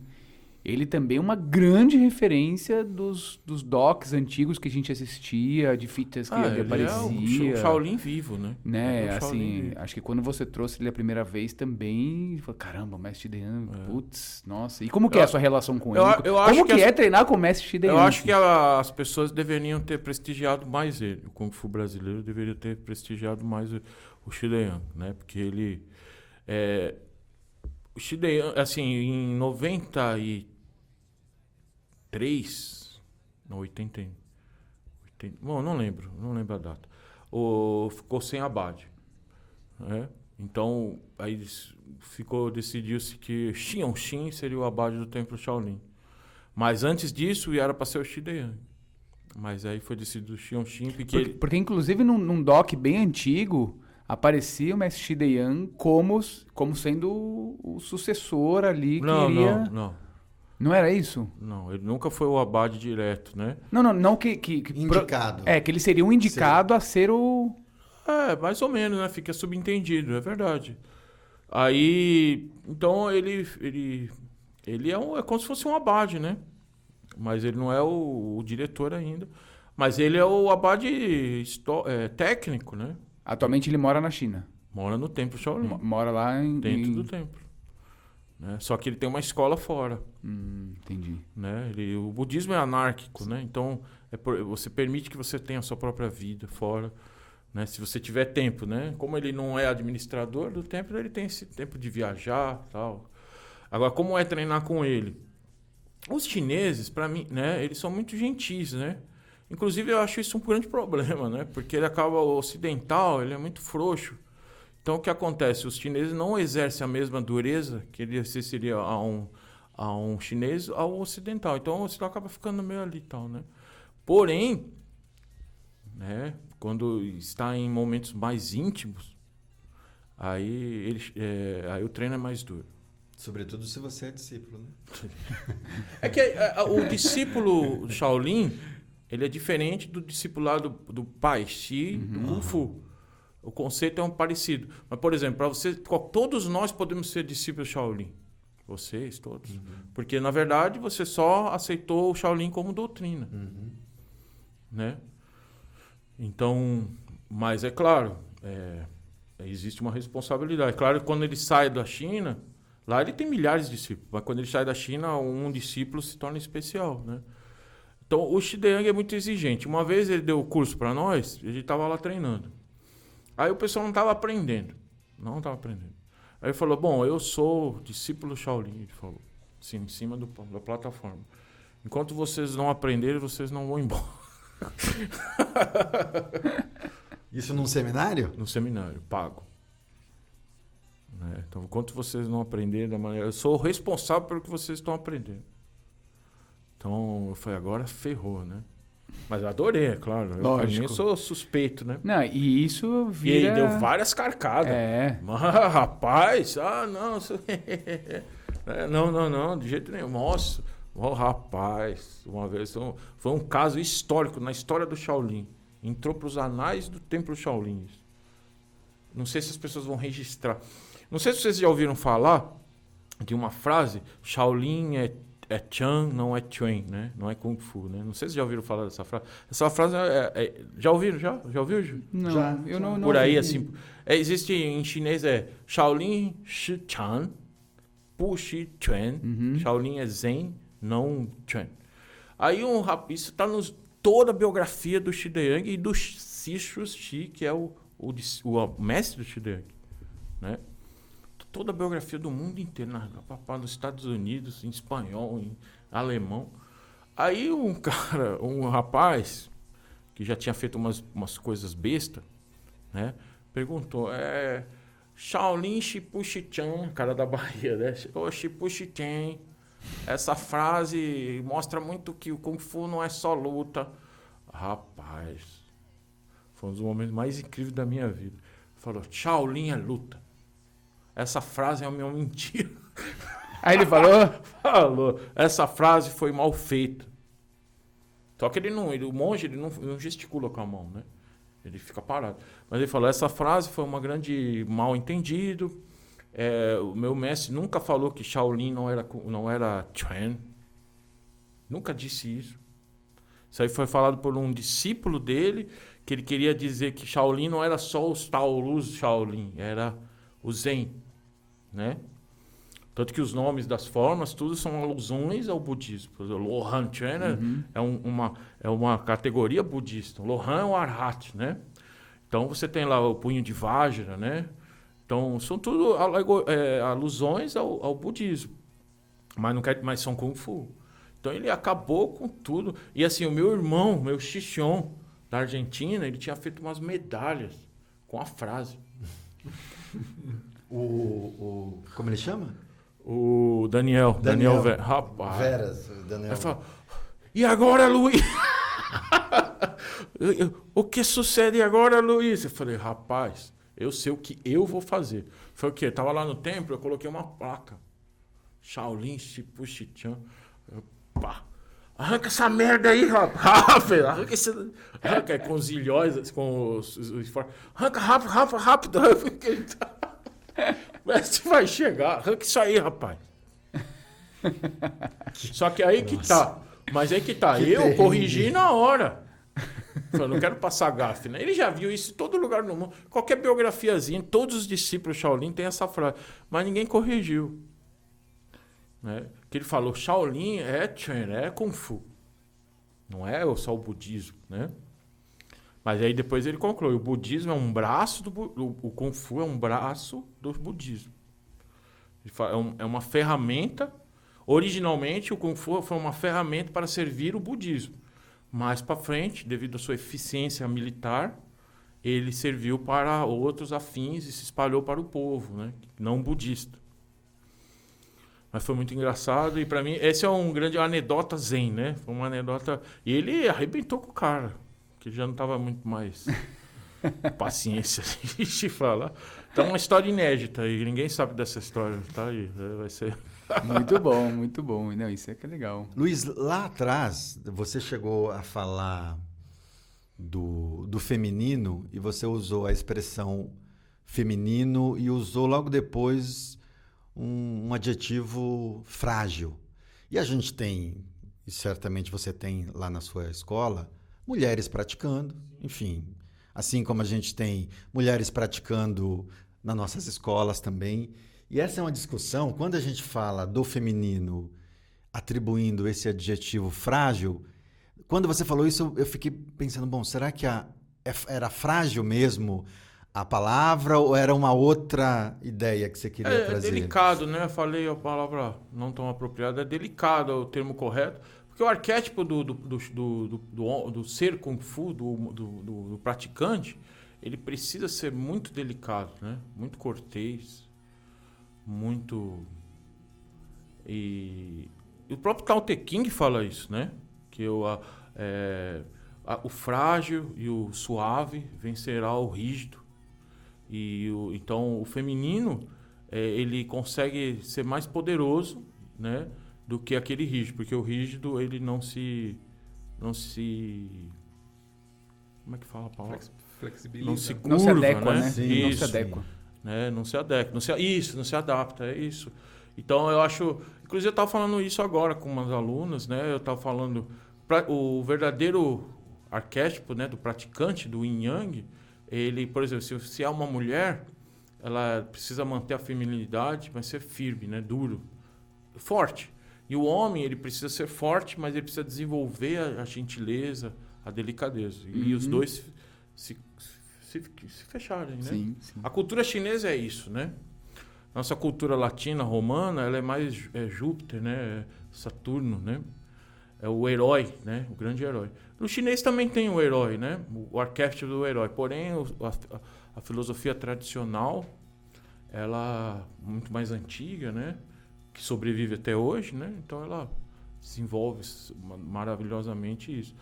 ele também é uma grande referência dos, dos docs antigos que a gente assistia, de fitas que Ah, ele é o aparecia. Sha- Shaolin vivo, né? né, é o assim, vivo. acho que quando você trouxe ele a primeira vez também, falou, caramba, o mestre Shideyan, É. putz, nossa. E como que é Eu- a sua relação com eu ele? eu como que que, as- é treinar com o mestre Shideyan? Eu acho que a- as pessoas deveriam ter prestigiado mais ele. O Kung Fu brasileiro deveria ter prestigiado mais o, o né? Porque ele... É, o Shideyan, assim, em 93... Não, 80... 80 bom, não lembro. Não lembro a data. O, ficou sem abade. né? Então, aí ficou, decidiu-se que Xion Xin seria o abade do Templo Shaolin. Mas antes disso, era para ser o Shideyan. Mas aí foi decidido o Xion Xin, porque Porque, porque, inclusive, num, num doc bem antigo, aparecia o mestre Shideyan como, como sendo o, sucessor ali que Não, iria... não, não. Não era isso? Não, ele nunca foi o abade direto, né? Não, não, não que... que, que pro- Indicado. É, que ele seria um indicado a ser o... É, mais ou menos, né? Fica subentendido, é verdade. Aí, então ele ele ele é, um, é como se fosse um abade, né? Mas ele não é o, o diretor ainda. Mas ele é o abade é, técnico, né? Atualmente ele mora na China. Mora no templo Shaolin, Mo- Mora lá em... dentro em- do templo. Né? Só que ele tem uma escola fora. Hum, entendi. né? Ele, o budismo é anárquico, né? Então é por- você permite que você tenha a sua própria vida fora, né? Se você tiver tempo, né? Como ele não é administrador do templo, ele tem esse tempo de viajar, tal. Agora, como é treinar com ele? Os chineses, para mim, né? Eles são muito gentis, né? Inclusive eu acho isso um grande problema, né? Porque ele acaba o ocidental, ele é muito frouxo. Então o que acontece? Os chineses não exercem a mesma dureza que ele exerceria a um a um chinês ao ocidental. Então o ocidental acaba ficando meio ali e tal, né? Porém, né, quando está em momentos mais íntimos, aí, ele, é, aí o treino é mais duro. Sobretudo se você é discípulo, né? É que é, é, o discípulo Shaolin, ele é diferente do discipulado do, do Pai Chi, do Kung Fu. O conceito é um parecido. Mas, por exemplo, para você, todos nós podemos ser discípulos Shaolin. Vocês, todos. Porque, na verdade, você só aceitou o Shaolin como doutrina. Né? Então, mas é claro, é, existe uma responsabilidade. Claro que quando ele sai da China, lá ele tem milhares de discípulos. Mas quando ele sai da China, um discípulo se torna especial, né? Então, o Shideyang é muito exigente. Uma vez ele deu o curso para nós, gente estava lá treinando. Aí o pessoal não estava aprendendo. Não estava aprendendo. Aí ele falou, bom, eu sou discípulo Shaolin. Ele falou, assim, em cima do, da plataforma. Enquanto vocês não aprenderem, vocês não vão embora. Isso num seminário? No seminário, pago. Né? Então, enquanto vocês não aprenderem da maneira. Eu sou responsável pelo que vocês estão aprendendo. Então, eu falei, agora ferrou, né? Mas eu adorei, é claro. Eu, pra Lógico. eu sou suspeito, né? Não, e isso E vira... aí deu várias carcadas. É. Mas, rapaz, ah, não. É, não, não, não, de jeito nenhum. Nossa, oh, rapaz, uma vez um- foi um caso histórico na história do Shaolin. Entrou para os anais do Templo Shaolin. Não sei se as pessoas vão registrar. Não sei se vocês já ouviram falar de uma frase: Shaolin é, é Chan, não é Chuan, né? Não é Kung Fu, né? Não sei se já ouviram falar dessa frase. Essa frase é, é- já ouviram? Já? Já ouviu? Ju? Não, Já, eu não, não Por aí, ouvi. assim. é, existe em chinês é Shaolin Shi Chan, Pu Shi Chuan. Uhum. Shaolin é Zen, não Chuan. Aí um rapaz, isso está nos toda a biografia do Shi Deyang e do Sishu Shi, que é o, o, dis- o mestre do Shi Deyang, né? Toda a biografia do mundo inteiro, na, nos Estados Unidos, em espanhol, em alemão. Aí um cara, um rapaz, que já tinha feito umas, umas coisas besta, né? Perguntou, é... Shaolin Shipushi-chan, cara da Bahia, né? Ô, Shipushi-chan, essa frase mostra muito que o Kung Fu não é só luta. Rapaz, foi um dos momentos mais incríveis da minha vida. Falou, Shaolin é luta. Essa frase é uma mentira. Aí ele falou... Falou, essa frase foi mal feita. Só que ele não, ele, o monge ele não, não gesticula com a mão, né? Ele fica parado. Mas ele falou, essa frase foi uma grande mal entendido. É, o meu mestre nunca falou que Shaolin não era não era Chuan. Nunca disse isso. Isso aí foi falado por um discípulo dele, que ele queria dizer que Shaolin não era só os Taurus Shaolin, era o Zen, né? Tanto que os nomes das formas, tudo são alusões ao budismo. Por exemplo, Lohan Chuan é- é, um- uma, é uma categoria budista. Lohan é o Arhat, né? Então você tem lá o punho de Vajra, né? Então são tudo é, alusões ao, ao budismo. Mas não quer, mas são Kung Fu. Então ele acabou com tudo. E assim, o meu irmão, meu Xixion, da Argentina, ele tinha feito umas medalhas com a frase. O, o- como ele chama? O Daniel, Daniel. Daniel, Ve- rapaz. Veras, o Daniel. Aí fala, e agora, Luiz? o que sucede agora, Luiz? Eu falei, rapaz, eu sei o que eu vou fazer. Vai chegar. Arranca isso aí, rapaz. Só que aí que tá. Mas aí que tá. Que eu terrível. corrigi na hora. Eu não quero passar gafe, né? Ele já viu isso em todo lugar no mundo. Qualquer biografiazinha, todos os discípulos Shaolin têm essa frase. Mas ninguém corrigiu. Né? Que ele falou, Shaolin é Chen, é Kung Fu. Não é só o budismo, né? Mas aí depois ele conclui, o budismo é um braço do o, Kung Fu é um braço do budismo. É, é uma ferramenta. Originalmente o Kung Fu foi uma ferramenta para servir o budismo. Mais para frente, devido à sua eficiência militar, ele serviu para outros afins e se espalhou para o povo, né? não budista. Mas foi muito engraçado e para mim esse é um grande anedota zen, né? Foi uma anedota e ele arrebentou com o cara, que já não tava muito mais paciência de falar. Então é uma história inédita e ninguém sabe dessa história, tá aí, é, vai ser Muito bom, muito bom. Não, isso é que é legal. Luiz, lá atrás, você chegou a falar do, do feminino e você usou a expressão feminino e usou logo depois um, um adjetivo frágil. E a gente tem, e certamente você tem lá na sua escola, mulheres praticando, enfim. Assim como a gente tem mulheres praticando nas nossas escolas também. E essa é uma discussão, quando a gente fala do feminino atribuindo esse adjetivo frágil, quando você falou isso, eu fiquei pensando, bom, será que a, é- era frágil mesmo a palavra ou era uma outra ideia que você queria É, é trazer? delicado, né? Eu falei a palavra não tão apropriada. É delicado é o termo correto. Porque o arquétipo do, do, do, do, do, ser Kung Fu, do, do, praticante, ele precisa ser muito delicado, né? Muito cortês, muito... E, o próprio Tao Te King fala isso, né? Que o, a- é, o frágil e o suave vencerá o rígido. E o, então o feminino é, ele consegue ser mais poderoso, né, do que aquele rígido, porque o rígido ele não se não se como é que fala a palavra? Flex- Flexibiliza. Não se Não se curva, adequa, né? né? Sim, não Isso. se adequa. né? Não se adequa, não se, isso, não se adapta, é isso. Então eu acho, inclusive eu estava falando isso agora com umas alunas, né? Eu estava falando pra- o verdadeiro arquétipo, né, do praticante do Yin Yang, ele, por exemplo, se, se é uma mulher, ela precisa manter a feminilidade, mas ser firme, né, duro, forte. E o homem, ele precisa ser forte, mas ele precisa desenvolver a, a gentileza, a delicadeza. E os Uhum. dois se, se, se fecharem, né? Sim, sim. A cultura chinesa é isso, né? Nossa cultura latina, romana, ela é mais é Júpiter, né? É Saturno, né? É o herói, né? O grande herói. No chinês também tem o herói, né? O arquétipo do herói. Porém, a, a filosofia tradicional, ela é muito mais antiga, né? Que sobrevive até hoje, né? Então ela desenvolve maravilhosamente isso.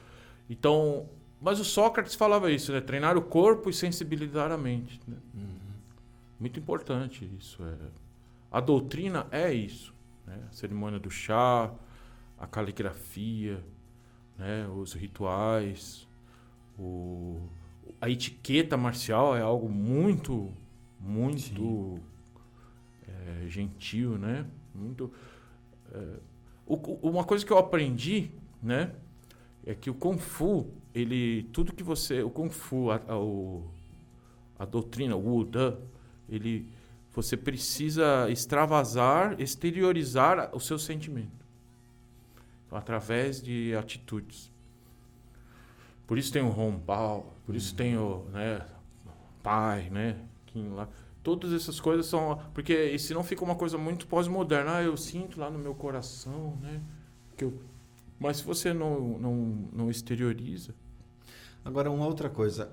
Então, mas o Sócrates falava isso, né? Treinar o corpo e sensibilizar a mente. Né? Muito importante isso. É. A doutrina é isso. Né? A cerimônia do chá, a caligrafia, né? os rituais, o... a etiqueta marcial é algo muito, muito é, gentil, né? Muito. é, o- uma coisa que eu aprendi, né? É que o Kung Fu, ele. Tudo que você. O Kung Fu, a, a, o- a doutrina, o Wudan, ele. Você precisa extravasar, exteriorizar o seu sentimento. Então, através de atitudes. Por isso tem o Bao, por isso tem o né, Pai, né? Kim lá. Todas essas coisas são. Porque senão fica uma coisa muito pós-moderna. Ah, eu sinto lá no meu coração, né? Que eu, mas se você não, não, não exterioriza. Agora, uma outra coisa.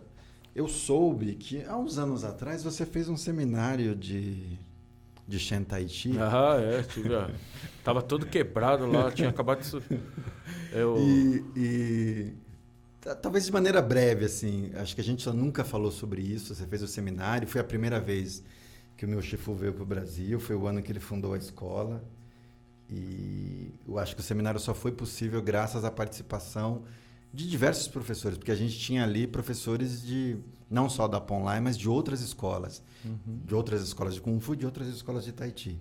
Eu soube que há uns anos atrás você fez um seminário de, de Shen Tai Chi. Ah, é, tive, tava todo quebrado lá, tinha acabado de. Eu, E, e talvez de maneira breve, assim, acho que a gente nunca falou sobre isso. Você fez o seminário, foi a primeira vez que o meu Chifu veio para o Brasil, foi o ano que ele fundou a escola. E eu acho que o seminário só foi possível graças à participação de diversos professores, porque a gente tinha ali professores de não só da Ponlai, mas de outras escolas, Uhum. de outras escolas de Kung Fu, de outras escolas de Tai Chi.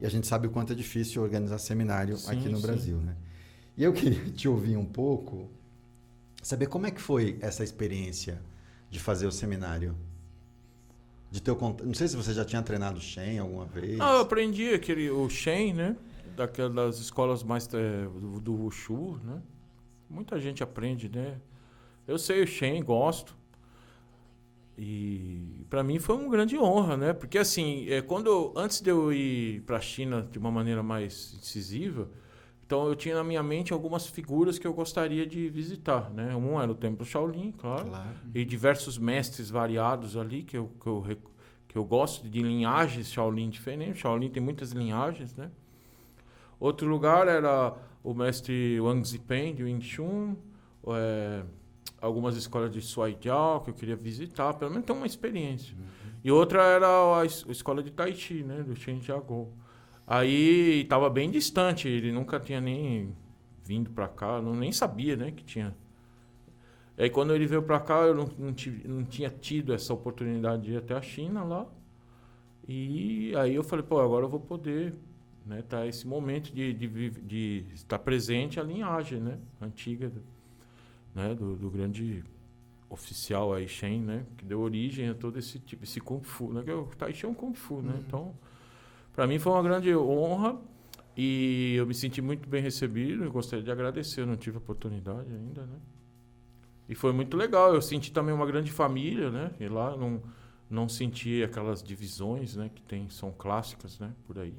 E a gente sabe o quanto é difícil organizar seminário Sim, aqui no sim. Brasil, né? E eu queria te ouvir um pouco, saber como é que foi essa experiência de fazer o seminário. De teu não sei se você já tinha treinado Shen alguma vez. Ah, eu aprendi aquele, o Shen, né? Daquelas escolas mais eh, do, do Wushu, né? Muita gente aprende, né? Eu sei o Shen, gosto. E para mim foi uma grande honra, né? Porque assim, é, quando antes de eu ir para a China de uma maneira mais incisiva, então eu tinha na minha mente algumas figuras que eu gostaria de visitar, né? Um era o Templo Shaolin, claro Claro. e diversos mestres variados ali que eu, que eu, que eu gosto de linhagens Shaolin diferentes. Shaolin tem muitas linhagens, né? Outro lugar era o mestre Wang Zipen de Wing Chun, é, algumas escolas de Suai Jiao que eu queria visitar, pelo menos ter uma experiência. E outra era a, a escola de Tai Chi, né, do Shen Jiagou. Aí estava bem distante, ele nunca tinha nem vindo para cá, não, nem sabia, né, que tinha Aí quando ele veio pra cá, eu não, não, tive- não tinha tido essa oportunidade de ir até a China lá. E aí eu falei, pô, agora eu vou poder, né, tá esse momento de, de, de estar presente a linhagem, né, antiga, do- né, do, do grande oficial aí, Shen, né, que deu origem a todo esse tipo, esse Kung Fu, né, que o Tai Chi é um Kung Fu, né, então, para mim foi uma grande honra e eu me senti muito bem recebido, eu gostaria de agradecer, eu não tive oportunidade ainda, né. E foi muito legal. Eu senti também uma grande família, né? E lá não, não sentir aquelas divisões, né, que tem, são clássicas, né, por aí.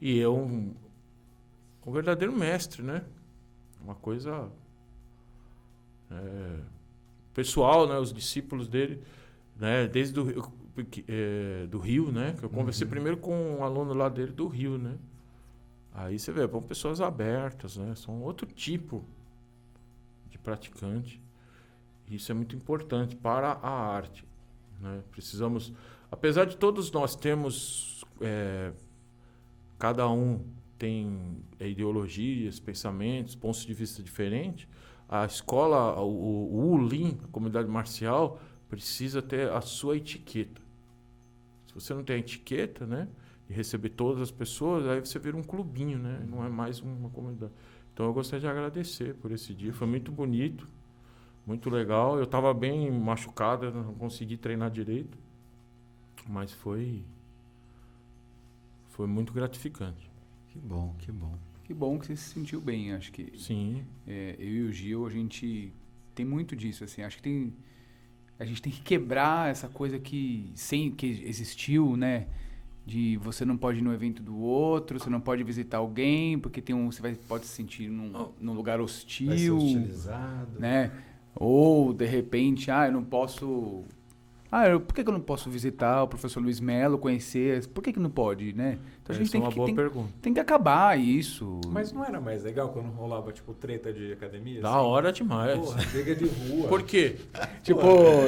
E é um, um verdadeiro mestre, né? Uma coisa é, pessoal, né? Os discípulos dele, né? Desde do, é, do Rio, né? Que eu conversei Uhum. primeiro com um aluno lá dele do Rio, né? Aí você vê, são pessoas abertas, né? São outro tipo de praticante. Isso é muito importante para a arte. Né? Precisamos, apesar de todos nós termos, é, cada um tem é, ideologias, pensamentos, pontos de vista diferentes, a escola, o, o, o ULIM, a comunidade marcial, precisa ter a sua etiqueta. Se você não tem a etiqueta, né, de receber todas as pessoas, aí você vira um clubinho, né, não é mais uma comunidade. Então eu gostaria de agradecer por esse dia, foi muito bonito, muito legal. Eu estava bem machucado, eu não consegui treinar direito, mas foi foi muito gratificante. Que bom, que bom. Que bom que você se sentiu bem. Acho que Sim, é, eu e o Gil, a gente tem muito disso, assim. Acho que tem... A gente tem que quebrar essa coisa que, sem, que existiu, né? De você não pode ir no evento do outro, você não pode visitar alguém, porque tem um, você vai, pode se sentir num, Oh. num lugar Vai ser hostil, hostilizado. né? Ou, de repente, ah, eu não posso... Ah, eu, por que, que eu não posso visitar o professor Luiz Melo, conhecer? Por que, que não pode, né? Então a gente é tem uma que, boa tem, pergunta. tem que acabar isso. Mas não era mais legal quando rolava, tipo, treta de academia? Da assim? hora demais. Porra, briga de rua. Por quê? Tipo,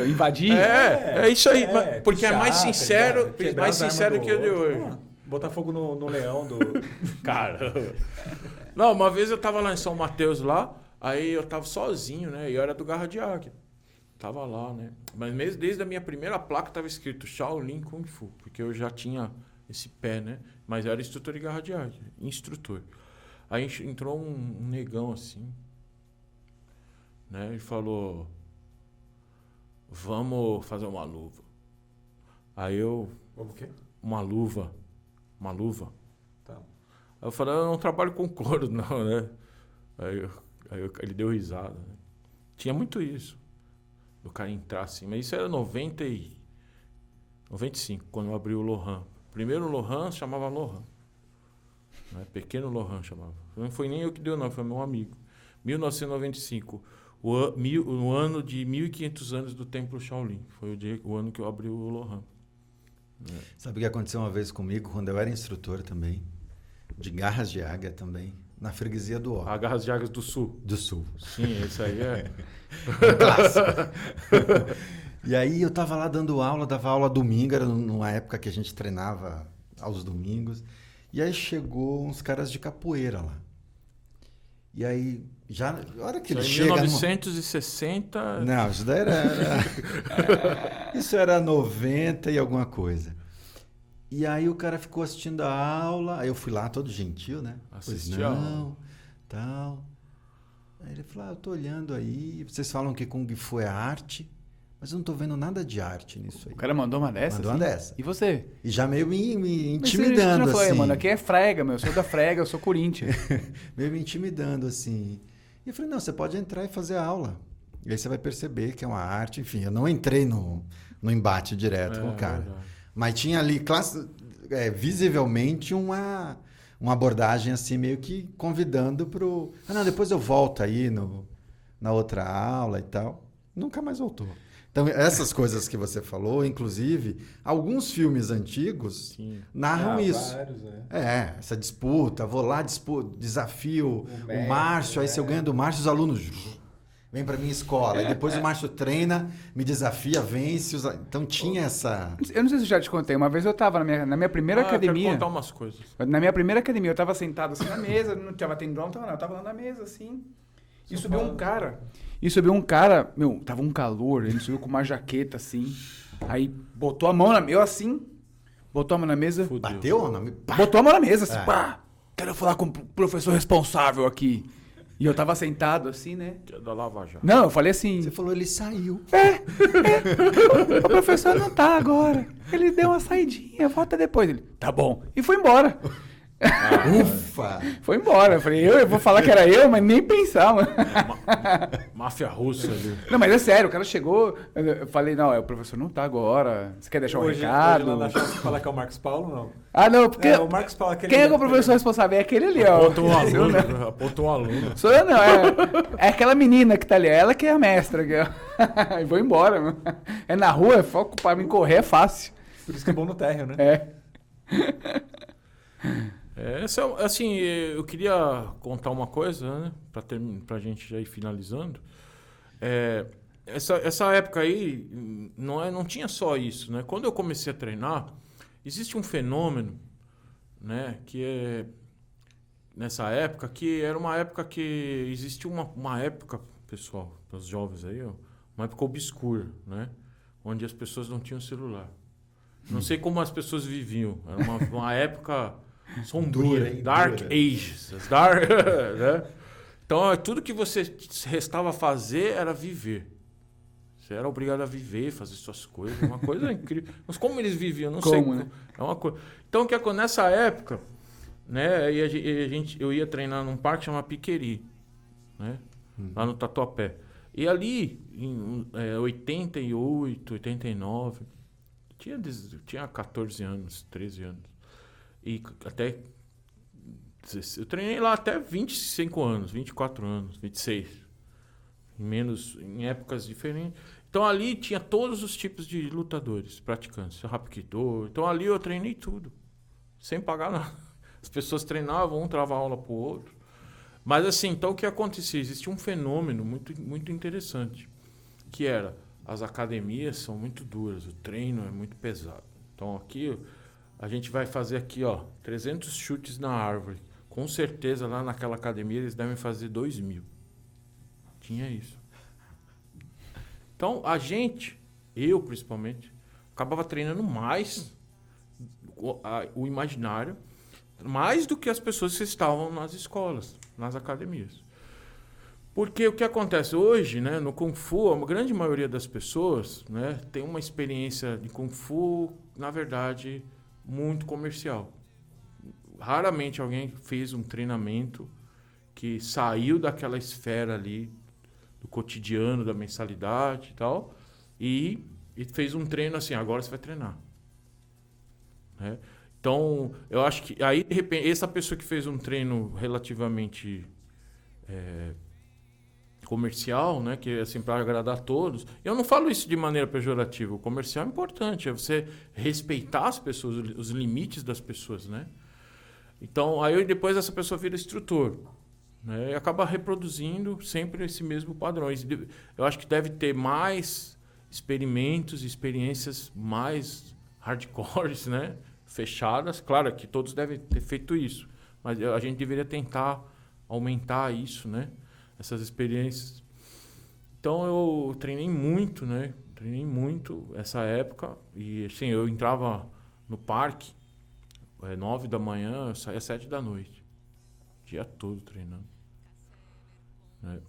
invadir? É, é isso aí. É, mas- porque é mais sincero? Quebrar mais sincero que o de hoje. Pô, Botar fogo no, no leão do. Cara. Não, uma vez eu tava lá em São Mateus lá, aí eu tava sozinho, né? E eu era do Garra de Águia. Tava lá, né? Mas mesmo desde a minha primeira placa tava escrito Shaolin Kung Fu, porque eu já tinha esse pé, né? Mas era instrutor de Garra de Águia, instrutor. Aí entrou um, um negão assim, né? E falou: Vamos fazer uma luva. Aí eu, Como que? uma luva, uma luva. Tá. Aí eu falei, eu não trabalho com couro, não, né? Aí, eu- aí eu- ele deu risada. Né? Tinha muito isso. Do cara entrar assim. Mas isso era 90 e... 95, quando eu abri o Lohan. Primeiro Lohan chamava Lohan. Né? Pequeno Lohan chamava. Não foi nem eu que deu, não, foi meu amigo. 1995. O, mil, o ano de 1500 anos do Templo Shaolin. Foi o, dia, o ano que eu abri o Lohan. Sabe o que aconteceu uma vez comigo, quando eu era instrutor também, de garras de águia também, na freguesia do Ó, A Garras de Águas do Sul. do Sul. Sim, esse aí é... E aí eu tava lá dando aula, dava aula domingo, era numa época que a gente treinava aos domingos. E aí chegou uns caras de capoeira lá. E aí, já, a hora que Isso ele aí, chega... no- 1960. Não, isso daí era, era- Isso era 90 e alguma coisa. E aí o cara ficou assistindo a aula, aí eu fui lá todo gentil, né? Pois Assistir a não, tal. Aí ele falou, ah, eu tô olhando aí, vocês falam que Kung Fu é arte, mas eu não tô vendo nada de arte nisso aí. O cara mandou uma dessa? Mandou assim? uma dessa. E você? E já meio me, me Mas você intimidando, assim. mano, aqui é frega, meu. Eu sou da frega, eu sou Corinthians. meio me intimidando, assim. E eu falei, não, você pode entrar e fazer a aula. E aí você vai perceber que é uma arte. Enfim, eu não entrei no, no embate direto É, com o cara. verdade. Mas tinha ali, classe, é, visivelmente, uma, uma abordagem assim, meio que convidando pro... Ah, não, depois eu volto aí no, na outra aula e tal. Nunca mais voltou. Então, essas coisas que você falou, inclusive, alguns filmes antigos Sim. narram Ah, isso. Vários, né? É, essa disputa, vou lá, dispu- desafio o, mestre, Márcio, aí se eu é. ganho do Márcio, os alunos vêm para minha escola. E depois o Márcio treina, me desafia, vence. os a- Então tinha essa. Eu não sei se eu já te contei. Uma vez eu tava na minha, na minha primeira Ah, eu quero academia. contar umas coisas. Na minha primeira academia, eu tava sentado assim na mesa, não tava tendão, não tava não, eu tava lá na mesa assim. E Só subiu um falando. cara. E subiu um cara, meu, tava um calor, ele subiu com uma jaqueta assim. Aí botou a mão na eu assim, botou a mão na mesa, Fudeu. Bateu? Pá! botou a mão na mesa assim, É. pá. Quero falar com o professor responsável aqui. E eu tava sentado assim, né? Que é da Lava Jato. Não, eu falei assim, Você falou, ele saiu. o professor não tá agora. Ele deu uma saidinha, volta depois. Ele, tá bom. E foi embora. Ufa! Foi embora. Eu falei, eu, eu vou falar que era eu, mas nem pensar, mano. Máfia russa ali. Não, mas é sério, o cara chegou, eu falei, não, é, o professor não tá agora. Você quer deixar um hoje, recado? Hoje lá na chance fala que é o Marcos Paulo, não? Ah, não, porque. É, o Marcos Paulo, aquele Quem é que é o professor responsável? É aquele ali, ó. Aponta um aluno. não. Aponta um aluno. Sou eu, não. É, é aquela menina que tá ali. Ela que é a mestra. aqui, ó. E vou embora, mano. É na rua, é foco pra mim correr é fácil. Por isso que é bom no térreo, né? É. É, essa, é- assim, eu queria contar uma coisa, né? Pra, ter, pra gente já ir finalizando. É, essa, essa época aí, não, é, não tinha só isso, né? Quando eu comecei a treinar, existe um fenômeno, né? Que é... Nessa época, que era uma época que... Existia uma, uma época, pessoal, para os jovens aí, uma época obscura, né? Onde as pessoas não tinham celular. Não sei como as pessoas viviam. Era uma, uma época sombria, Dura? Dark Dura. Ages. Dark, né? Então, tudo que você restava fazer era viver. Você era obrigado a viver, fazer suas coisas, uma coisa incrível. Mas como eles viviam, não sei. Como, né? É uma coisa. Então, o que nessa época, né? aí a gen- a gente, eu ia treinar num parque chamado Piqueri, né? Lá no Tatuapé. E ali, em é, 88, 89, tinha, tinha 14 anos, 13 anos. E até. Eu treinei lá até 25 anos, 24 anos, 26. Em menos, em épocas diferentes. Então ali tinha todos os tipos de lutadores, praticantes, rapkido. Então ali eu treinei tudo, sem pagar nada. As pessoas treinavam, um trava aula pro outro. Mas assim, então o que acontecia? Existia um fenômeno muito, muito interessante, que era as academias são muito duras, o treino é muito pesado. Então aqui a gente vai fazer aqui, ó, 300 chutes na árvore. Com certeza lá naquela academia eles devem fazer 2 mil. Tinha isso. Então a gente, eu principalmente, acabava treinando mais o, a- o imaginário, mais do que as pessoas que estavam nas escolas, nas academias. Porque o que acontece hoje, né, no Kung Fu, a grande maioria das pessoas né, tem uma experiência de Kung Fu, na verdade, muito comercial. Raramente alguém fez um treinamento que saiu daquela esfera ali do cotidiano, da mensalidade e tal, e, e fez um treino assim, agora você vai treinar. Né? Então, eu acho que aí, de repente, essa pessoa que fez um treino relativamente é, comercial, né, que assim para agradar todos. Eu não falo isso de maneira pejorativa. O comercial é importante, é você respeitar as pessoas, os limites das pessoas, né? Então, aí depois essa pessoa vira instrutor, né? E acaba reproduzindo sempre esse mesmo padrão. Eu acho que deve ter mais experimentos, experiências mais hardcores, né? Fechadas. Claro que todos devem ter feito isso, mas a gente deveria tentar aumentar isso, né? Essas experiências. Então eu treinei muito, né? Treinei muito essa época e assim eu entrava no parque é, nove da manhã, eu saía sete da noite, dia todo treinando. né?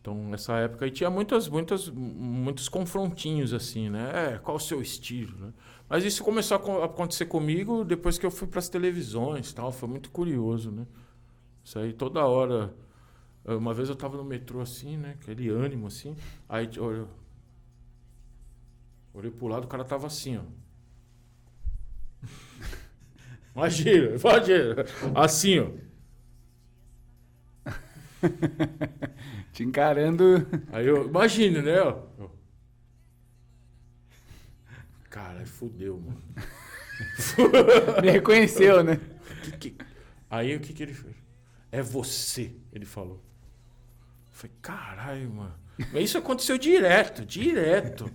Então nessa época aí tinha muitas, muitas, muitos confrontinhos assim, né? É, qual o seu estilo, né? Mas isso começou a co- a acontecer comigo depois que eu fui para as televisões, e tal. Foi muito curioso, né? Isso aí toda hora. Eh, Uma vez eu tava no metrô assim, né? Aquele ânimo assim. Aí olha, olhei pro lado, o cara tava assim, ó. Imagina, imagina. Assim, ó. Te encarando. Aí eu, imagina, né? ó. Eu- Cara, fudeu, mano. Me reconheceu, né? Que que- Aí o que, que ele fez? É você, ele falou. Falei, caralho, mano. Isso aconteceu direto, direto.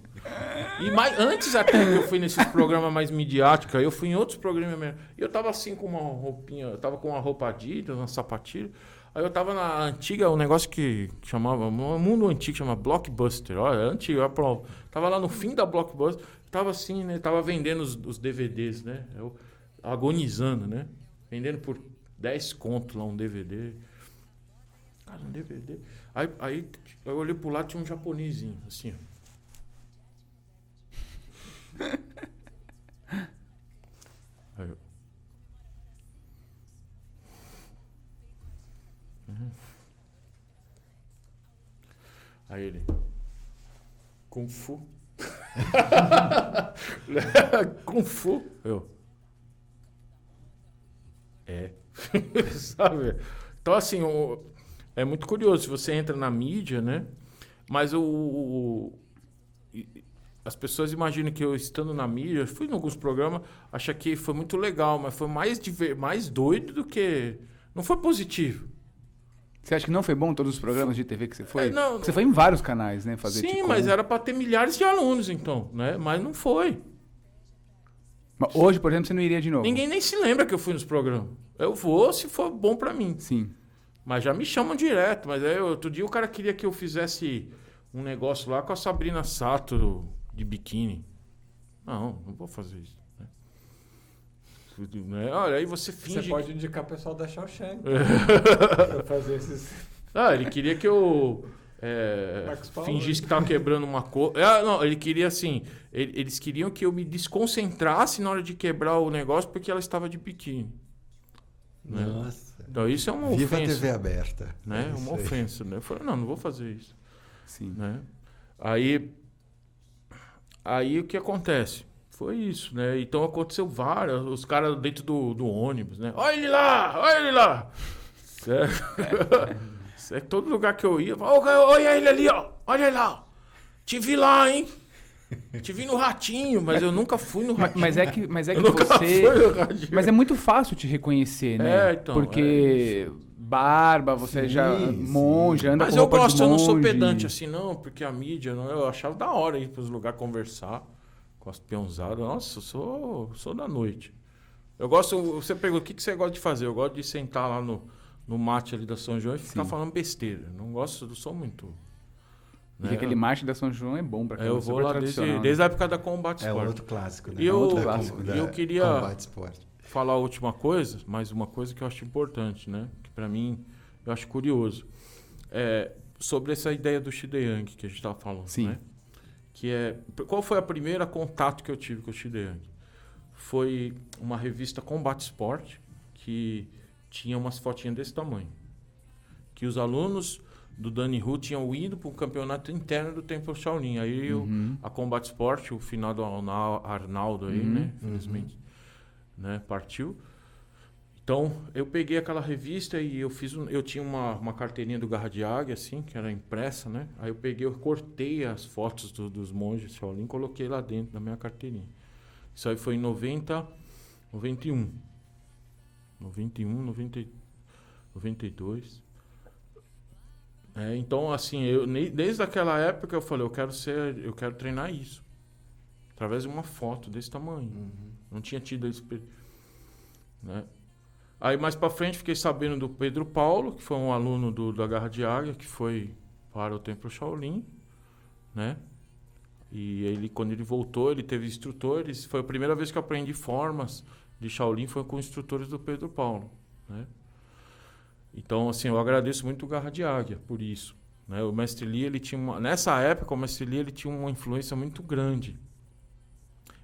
E mais, antes até que eu fui nesses programas mais midiáticos, eu fui em outros programas mesmo. Eu tava assim com uma roupinha, eu tava com uma roupa Adidas, uma sapatilha. Aí eu tava na antiga, um negócio que chamava, um mundo antigo, chama Blockbuster. Olha, é antigo, eu aprovo. Tava lá no fim da Blockbuster, tava assim, né? Tava vendendo os, os DVDs, né? Eu agonizando, né? Vendendo por 10 conto lá um DVD. Cara, um DVD. Aí, aí eu olhei pro lado tinha um japonesinho, assim. aí eu... Uhum. Aí ele. Kung Fu. Kung Fu. Eu. É. Sabe? Então, assim, o, é muito curioso. Se você entra na mídia, né? Mas o. o- as pessoas imaginam que eu estando na mídia, fui em alguns programas, acha que foi muito legal, mas foi mais, mais doido do que. Não foi positivo. Você acha que não foi bom todos os programas de TV que você foi? É, não, você foi em vários canais, né? Fazer Sim, tipo, mas era para ter milhares de alunos, então, né? Mas não foi. Mas Hoje, por exemplo, você não iria de novo. Ninguém nem se lembra que eu fui nos programas. Eu vou se for bom para mim. Sim. Mas já me chamam direto. Mas aí, outro dia o cara queria que eu fizesse um negócio lá com a Sabrina Sato de biquíni. Não, não vou fazer isso. né? Né? Olha, aí você finge. Você pode indicar o pessoal da Shawshank pra fazer esses... Ah, ele queria que eu é, fingisse que tava quebrando uma coisa. Ah, não, ele queria assim. ele- eles queriam que eu me desconcentrasse na hora de quebrar o negócio porque ela estava de biquíni. Né? Nossa. Então isso é uma Viva a ofensa. TV aberta. Né? É isso uma aí. ofensa. Né? Eu falei, não, não vou fazer isso. Sim. Né? Aí, aí o que acontece? Foi isso, né? Então aconteceu várias, os caras dentro do, do ônibus, né? Olha ele lá, olha ele lá. Certo? Certo? Todo lugar que eu ia, "Ô, olha ele ali, ó. Olha ele lá. Te vi lá, hein? Te vi no ratinho, mas eu nunca fui no ratinho. Mas é que, mas é que eu você. Mas é muito fácil te reconhecer, né? É, então, Porque barba, você Sim, já sim. monge, anda Mas com eu roupa de gosto, eu não sou pedante assim, não, porque a mídia, não, eu achava da hora ir pros lugares conversar com as peãozadas. Nossa, eu sou, sou da noite. Eu gosto, você pergunta, o que, que você gosta de fazer? Eu gosto de sentar lá no, no mate ali da São João e ficar Sim. falando besteira. Não gosto, não sou muito. E né? aquele marcha da São João é bom pra É, eu vou lá desde, tradicional, né? desde a época da Combate É Sport. outro clássico, né? E eu- outro clássico, da eu queria- falar a última coisa, mais uma coisa que eu acho importante, né? Que para mim eu acho curioso. É sobre essa ideia do Shideyang que a gente estava falando, Sim. né? Que é qual foi a primeira contato que eu tive com o Shideyang? Foi uma revista Combate Sport que tinha umas fotinhas desse tamanho. Que os alunos do Dani Hu tinham ido para o campeonato interno do Templo Shaolin. Aí Uhum. a Combate Sport, o final do Arnaldo aí, Uhum, né? Infelizmente, né? Partiu. Então, eu peguei aquela revista e eu fiz um, eu tinha uma, uma carteirinha do Garra de Águia, assim, que era impressa, né? Aí eu peguei, eu cortei as fotos do- dos monges Shaolin e coloquei lá dentro da minha carteirinha. Isso aí foi em 90, 91. 91, 90, e- 92. É, então, assim, eu, desde aquela época eu falei, eu quero ser, eu quero treinar isso. Através de uma foto desse tamanho. Não tinha tido esse. Né? Aí mais pra frente fiquei sabendo do Pedro Paulo, que foi um aluno do, da Garra de Águia, que foi para o Templo Shaolin, né? E ele, quando ele voltou, ele teve instrutores. Foi a primeira vez que eu aprendi formas de Shaolin, foi com instrutores do Pedro Paulo, né? Então, assim, eu agradeço muito o Garra de Águia por isso. Né? O Mestre Li, ele tinha uma... Nessa época, o Mestre Li, ele tinha uma influência muito grande.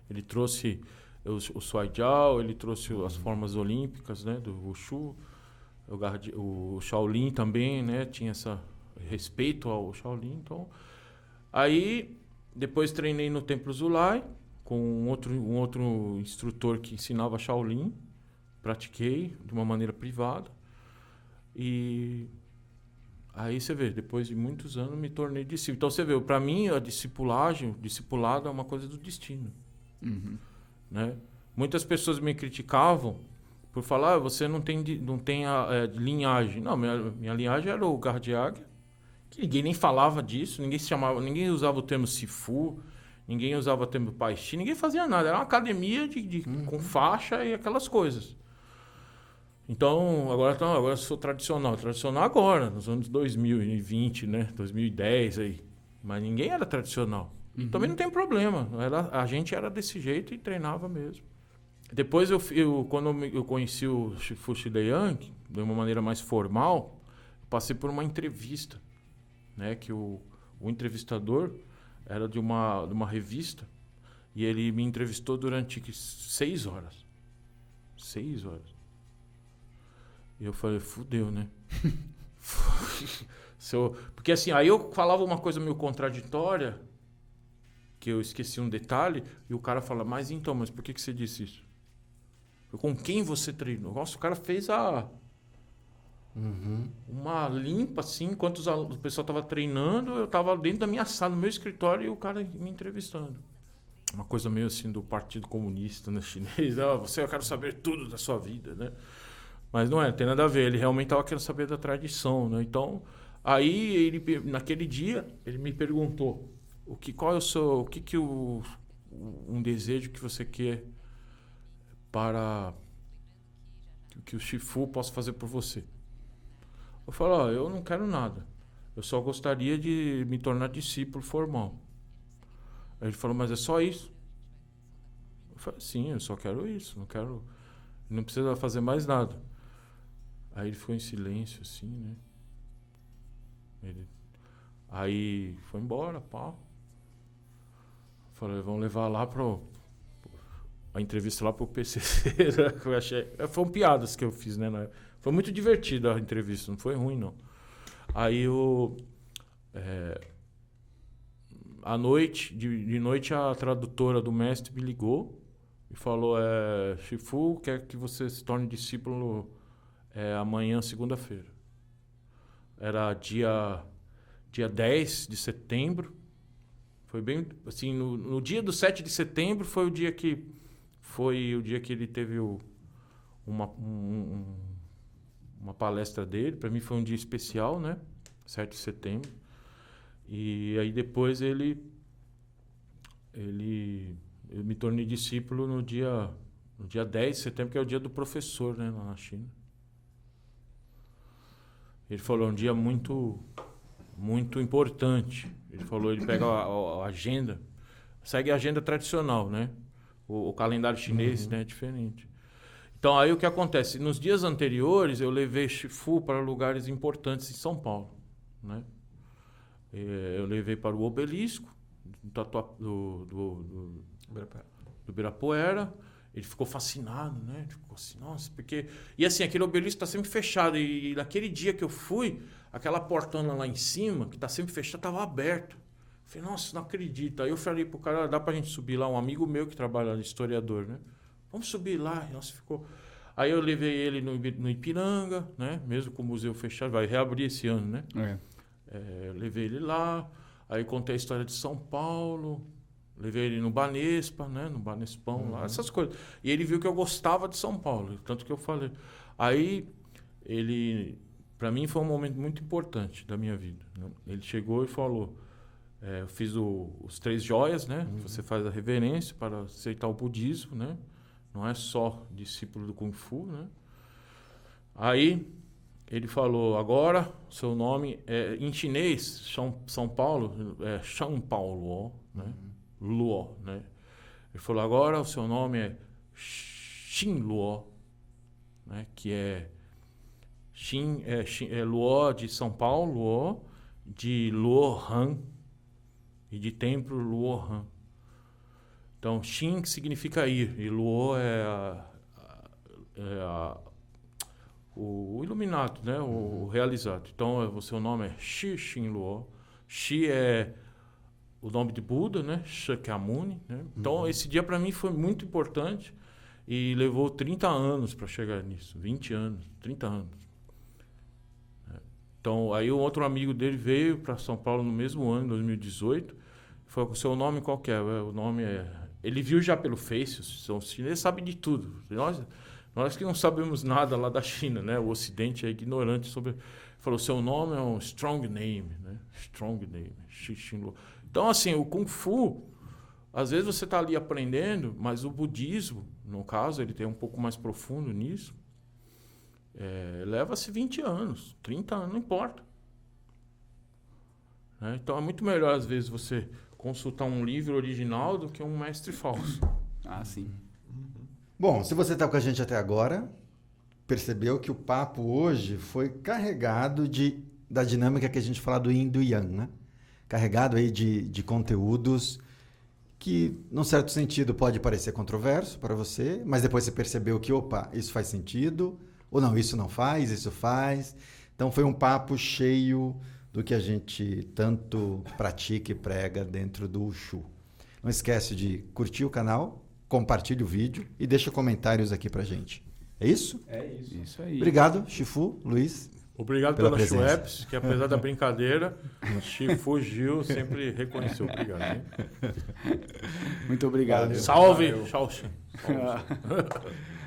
Ele trouxe o, o Suai Jiao, ele trouxe as formas olímpicas, né? Do Wushu. O, Garra de- o Shaolin também, né? Tinha essa respeito ao Shaolin. Então, aí, depois treinei no Templo Zulai, com um outro, um outro instrutor que ensinava Shaolin. Pratiquei de uma maneira privada. E aí você vê, depois de muitos anos me tornei discípulo. Então você vê, para mim a discipulagem, discipulado é uma coisa do destino, Uhum. né? Muitas pessoas me criticavam por falar, ah, você não tem não tem a, é, linhagem. Não, minha, minha linhagem era o Águia, que ninguém nem falava disso, ninguém chamava, ninguém usava o termo Sifu, ninguém usava o termo Paixi, ninguém fazia nada. Era uma academia de, de- com faixa e aquelas coisas. Então, agora, então, agora eu sou tradicional. Tradicional agora, nos anos 2020, né? 2010 aí. Mas ninguém era tradicional. Uhum. também não tem problema. Era, a gente era desse jeito e treinava mesmo. Depois, eu, eu, quando eu conheci o Shifu Shideyang, de uma maneira mais formal, passei por uma entrevista. Né? Que o, o entrevistador era de uma, de uma revista. E ele me entrevistou durante seis horas. Seis horas. E eu falei, fudeu, né? Se eu- porque assim, aí eu falava uma coisa meio contraditória, que eu esqueci um detalhe, e o cara fala, mas então, mas por que, que você disse isso? Com quem você treinou? Nossa, o cara fez a. Uma limpa, assim, enquanto o pessoal tava treinando, eu tava dentro da minha sala, no meu escritório, e o cara me entrevistando. Uma coisa meio assim do Partido Comunista né, chinês. Ah, você, eu quero saber tudo da sua vida, né? Mas não é, tem nada a ver. Ele realmente estava querendo saber da tradição, né? Então, aí ele naquele dia ele me perguntou o que qual é o seu, o que que o, um desejo que você quer para que- o Shifu possa fazer por você. Eu falo, eu não quero nada. Eu só gostaria de me tornar discípulo formal. Aí ele falou, mas é só isso? Eu falei, sim, eu só quero isso, não quero. Não precisa fazer mais nada. Aí ele ficou em silêncio, assim, né? Ele... Aí foi embora, pá. Falei, vamos levar lá pro. A entrevista lá pro PCC. né, eu achei... Foram piadas que eu fiz, né? Foi muito divertida a entrevista, não foi ruim, não. Aí o. é, À noite, de, de noite, a tradutora do mestre me ligou e falou: é, Shifu quer que você se torne discípulo é, amanhã, segunda-feira. Era dia, dia 10 de setembro. Foi bem. Assim, no, no dia do 7 de setembro foi o dia que. Foi o dia que ele teve o, uma, um- um- uma palestra dele. Para mim foi um dia especial, né? 7 de setembro. E aí depois ele. Ele. Eu me tornei discípulo no dia, no dia 10 de setembro, que é o dia do professor, né, lá na China. Ele falou, é um dia muito, muito importante. Ele falou, ele pega a, a- agenda, segue a agenda tradicional, né? O, o calendário chinês né, é diferente. Então, aí o que acontece? Nos dias anteriores, eu levei Shifu para lugares importantes em São Paulo, né? Eh, Eu levei para o obelisco do, do, do, do, do Ibirapuera. Ele ficou fascinado, né? Ficou assim, nossa, porque. E assim, aquele obelisco está sempre fechado. E, naquele dia que eu fui, aquela portona lá em cima, que está sempre fechada, estava aberta. Falei, nossa, não acredito. Aí eu falei pro cara, dá pra gente subir lá? Um amigo meu que trabalha historiador, né? Vamos subir lá. E, Nossa, ficou. Aí eu levei ele no, no Ipiranga, né? Mesmo com o museu fechado, vai reabrir esse ano, né? É. É, levei ele lá, aí contei a história de São Paulo, levei ele no Banespa, né? No Banespão lá, essas coisas. E ele viu que eu gostava de São Paulo, tanto que eu falei. Aí ele, para mim foi um momento muito importante da minha vida. né? Ele chegou e falou, é, eu fiz o- os três joias, né? Você faz a reverência para aceitar o budismo, né? Não é só discípulo do Kung Fu, né? Aí ele falou, agora seu nome é em chinês, São, São Paulo, é São Paulo, né? Luo, né? Ele falou, agora o seu nome é Xin Luo, né? Que é Xin, é, Xin- é Luo de São Paulo, Luo, de Luohan e de templo Luohan. Então, Xin significa ir e Luo é a, é a- o, o iluminado, né? O, o realizado. Então, o seu nome é Shi Xin Luo. Shi é o nome de Buda, né? Shakyamuni, né? Então, esse dia para mim foi muito importante e levou 30 anos para chegar nisso, 20 anos, 30 anos. É. Então, aí um outro amigo dele veio para São Paulo no mesmo ano, 2018. Falou, o seu nome qual que é? O nome é... Ele viu já pelo Face, os chineses sabem de tudo. Nós, nós que não sabemos nada lá da China, né? O Ocidente é ignorante sobre... Falou, seu nome é um strong name, né? Strong name, Xi Xin Luo. Então, assim, o Kung Fu, às vezes você está ali aprendendo, mas o budismo, no caso, ele tem um pouco mais profundo nisso. É, Leva-se 20 anos, 30 anos, não importa. Né? Então é muito melhor, às vezes, você consultar um livro original do que um mestre falso. Ah, sim. Bom, se você está com a gente até agora, percebeu que o papo hoje foi carregado de, da dinâmica que a gente fala do yin e do yang, né? Carregado aí de, de conteúdos que, num certo sentido, pode parecer controverso para você, mas depois você percebeu que, opa, isso faz sentido, ou não, isso não faz, isso faz. Então foi um papo cheio do que a gente tanto pratica e prega dentro do Uxu. Não esquece de curtir o canal, compartilhe o vídeo e deixa comentários aqui pra gente. É isso? É isso. Isso aí. Obrigado, Chifu, Luiz. Obrigado Pela pela, presença. Schweppes, que apesar da brincadeira, Chifu Gil sempre reconheceu. Obrigado. hein? Muito obrigado. Salve! Valeu. Tchau, Salve.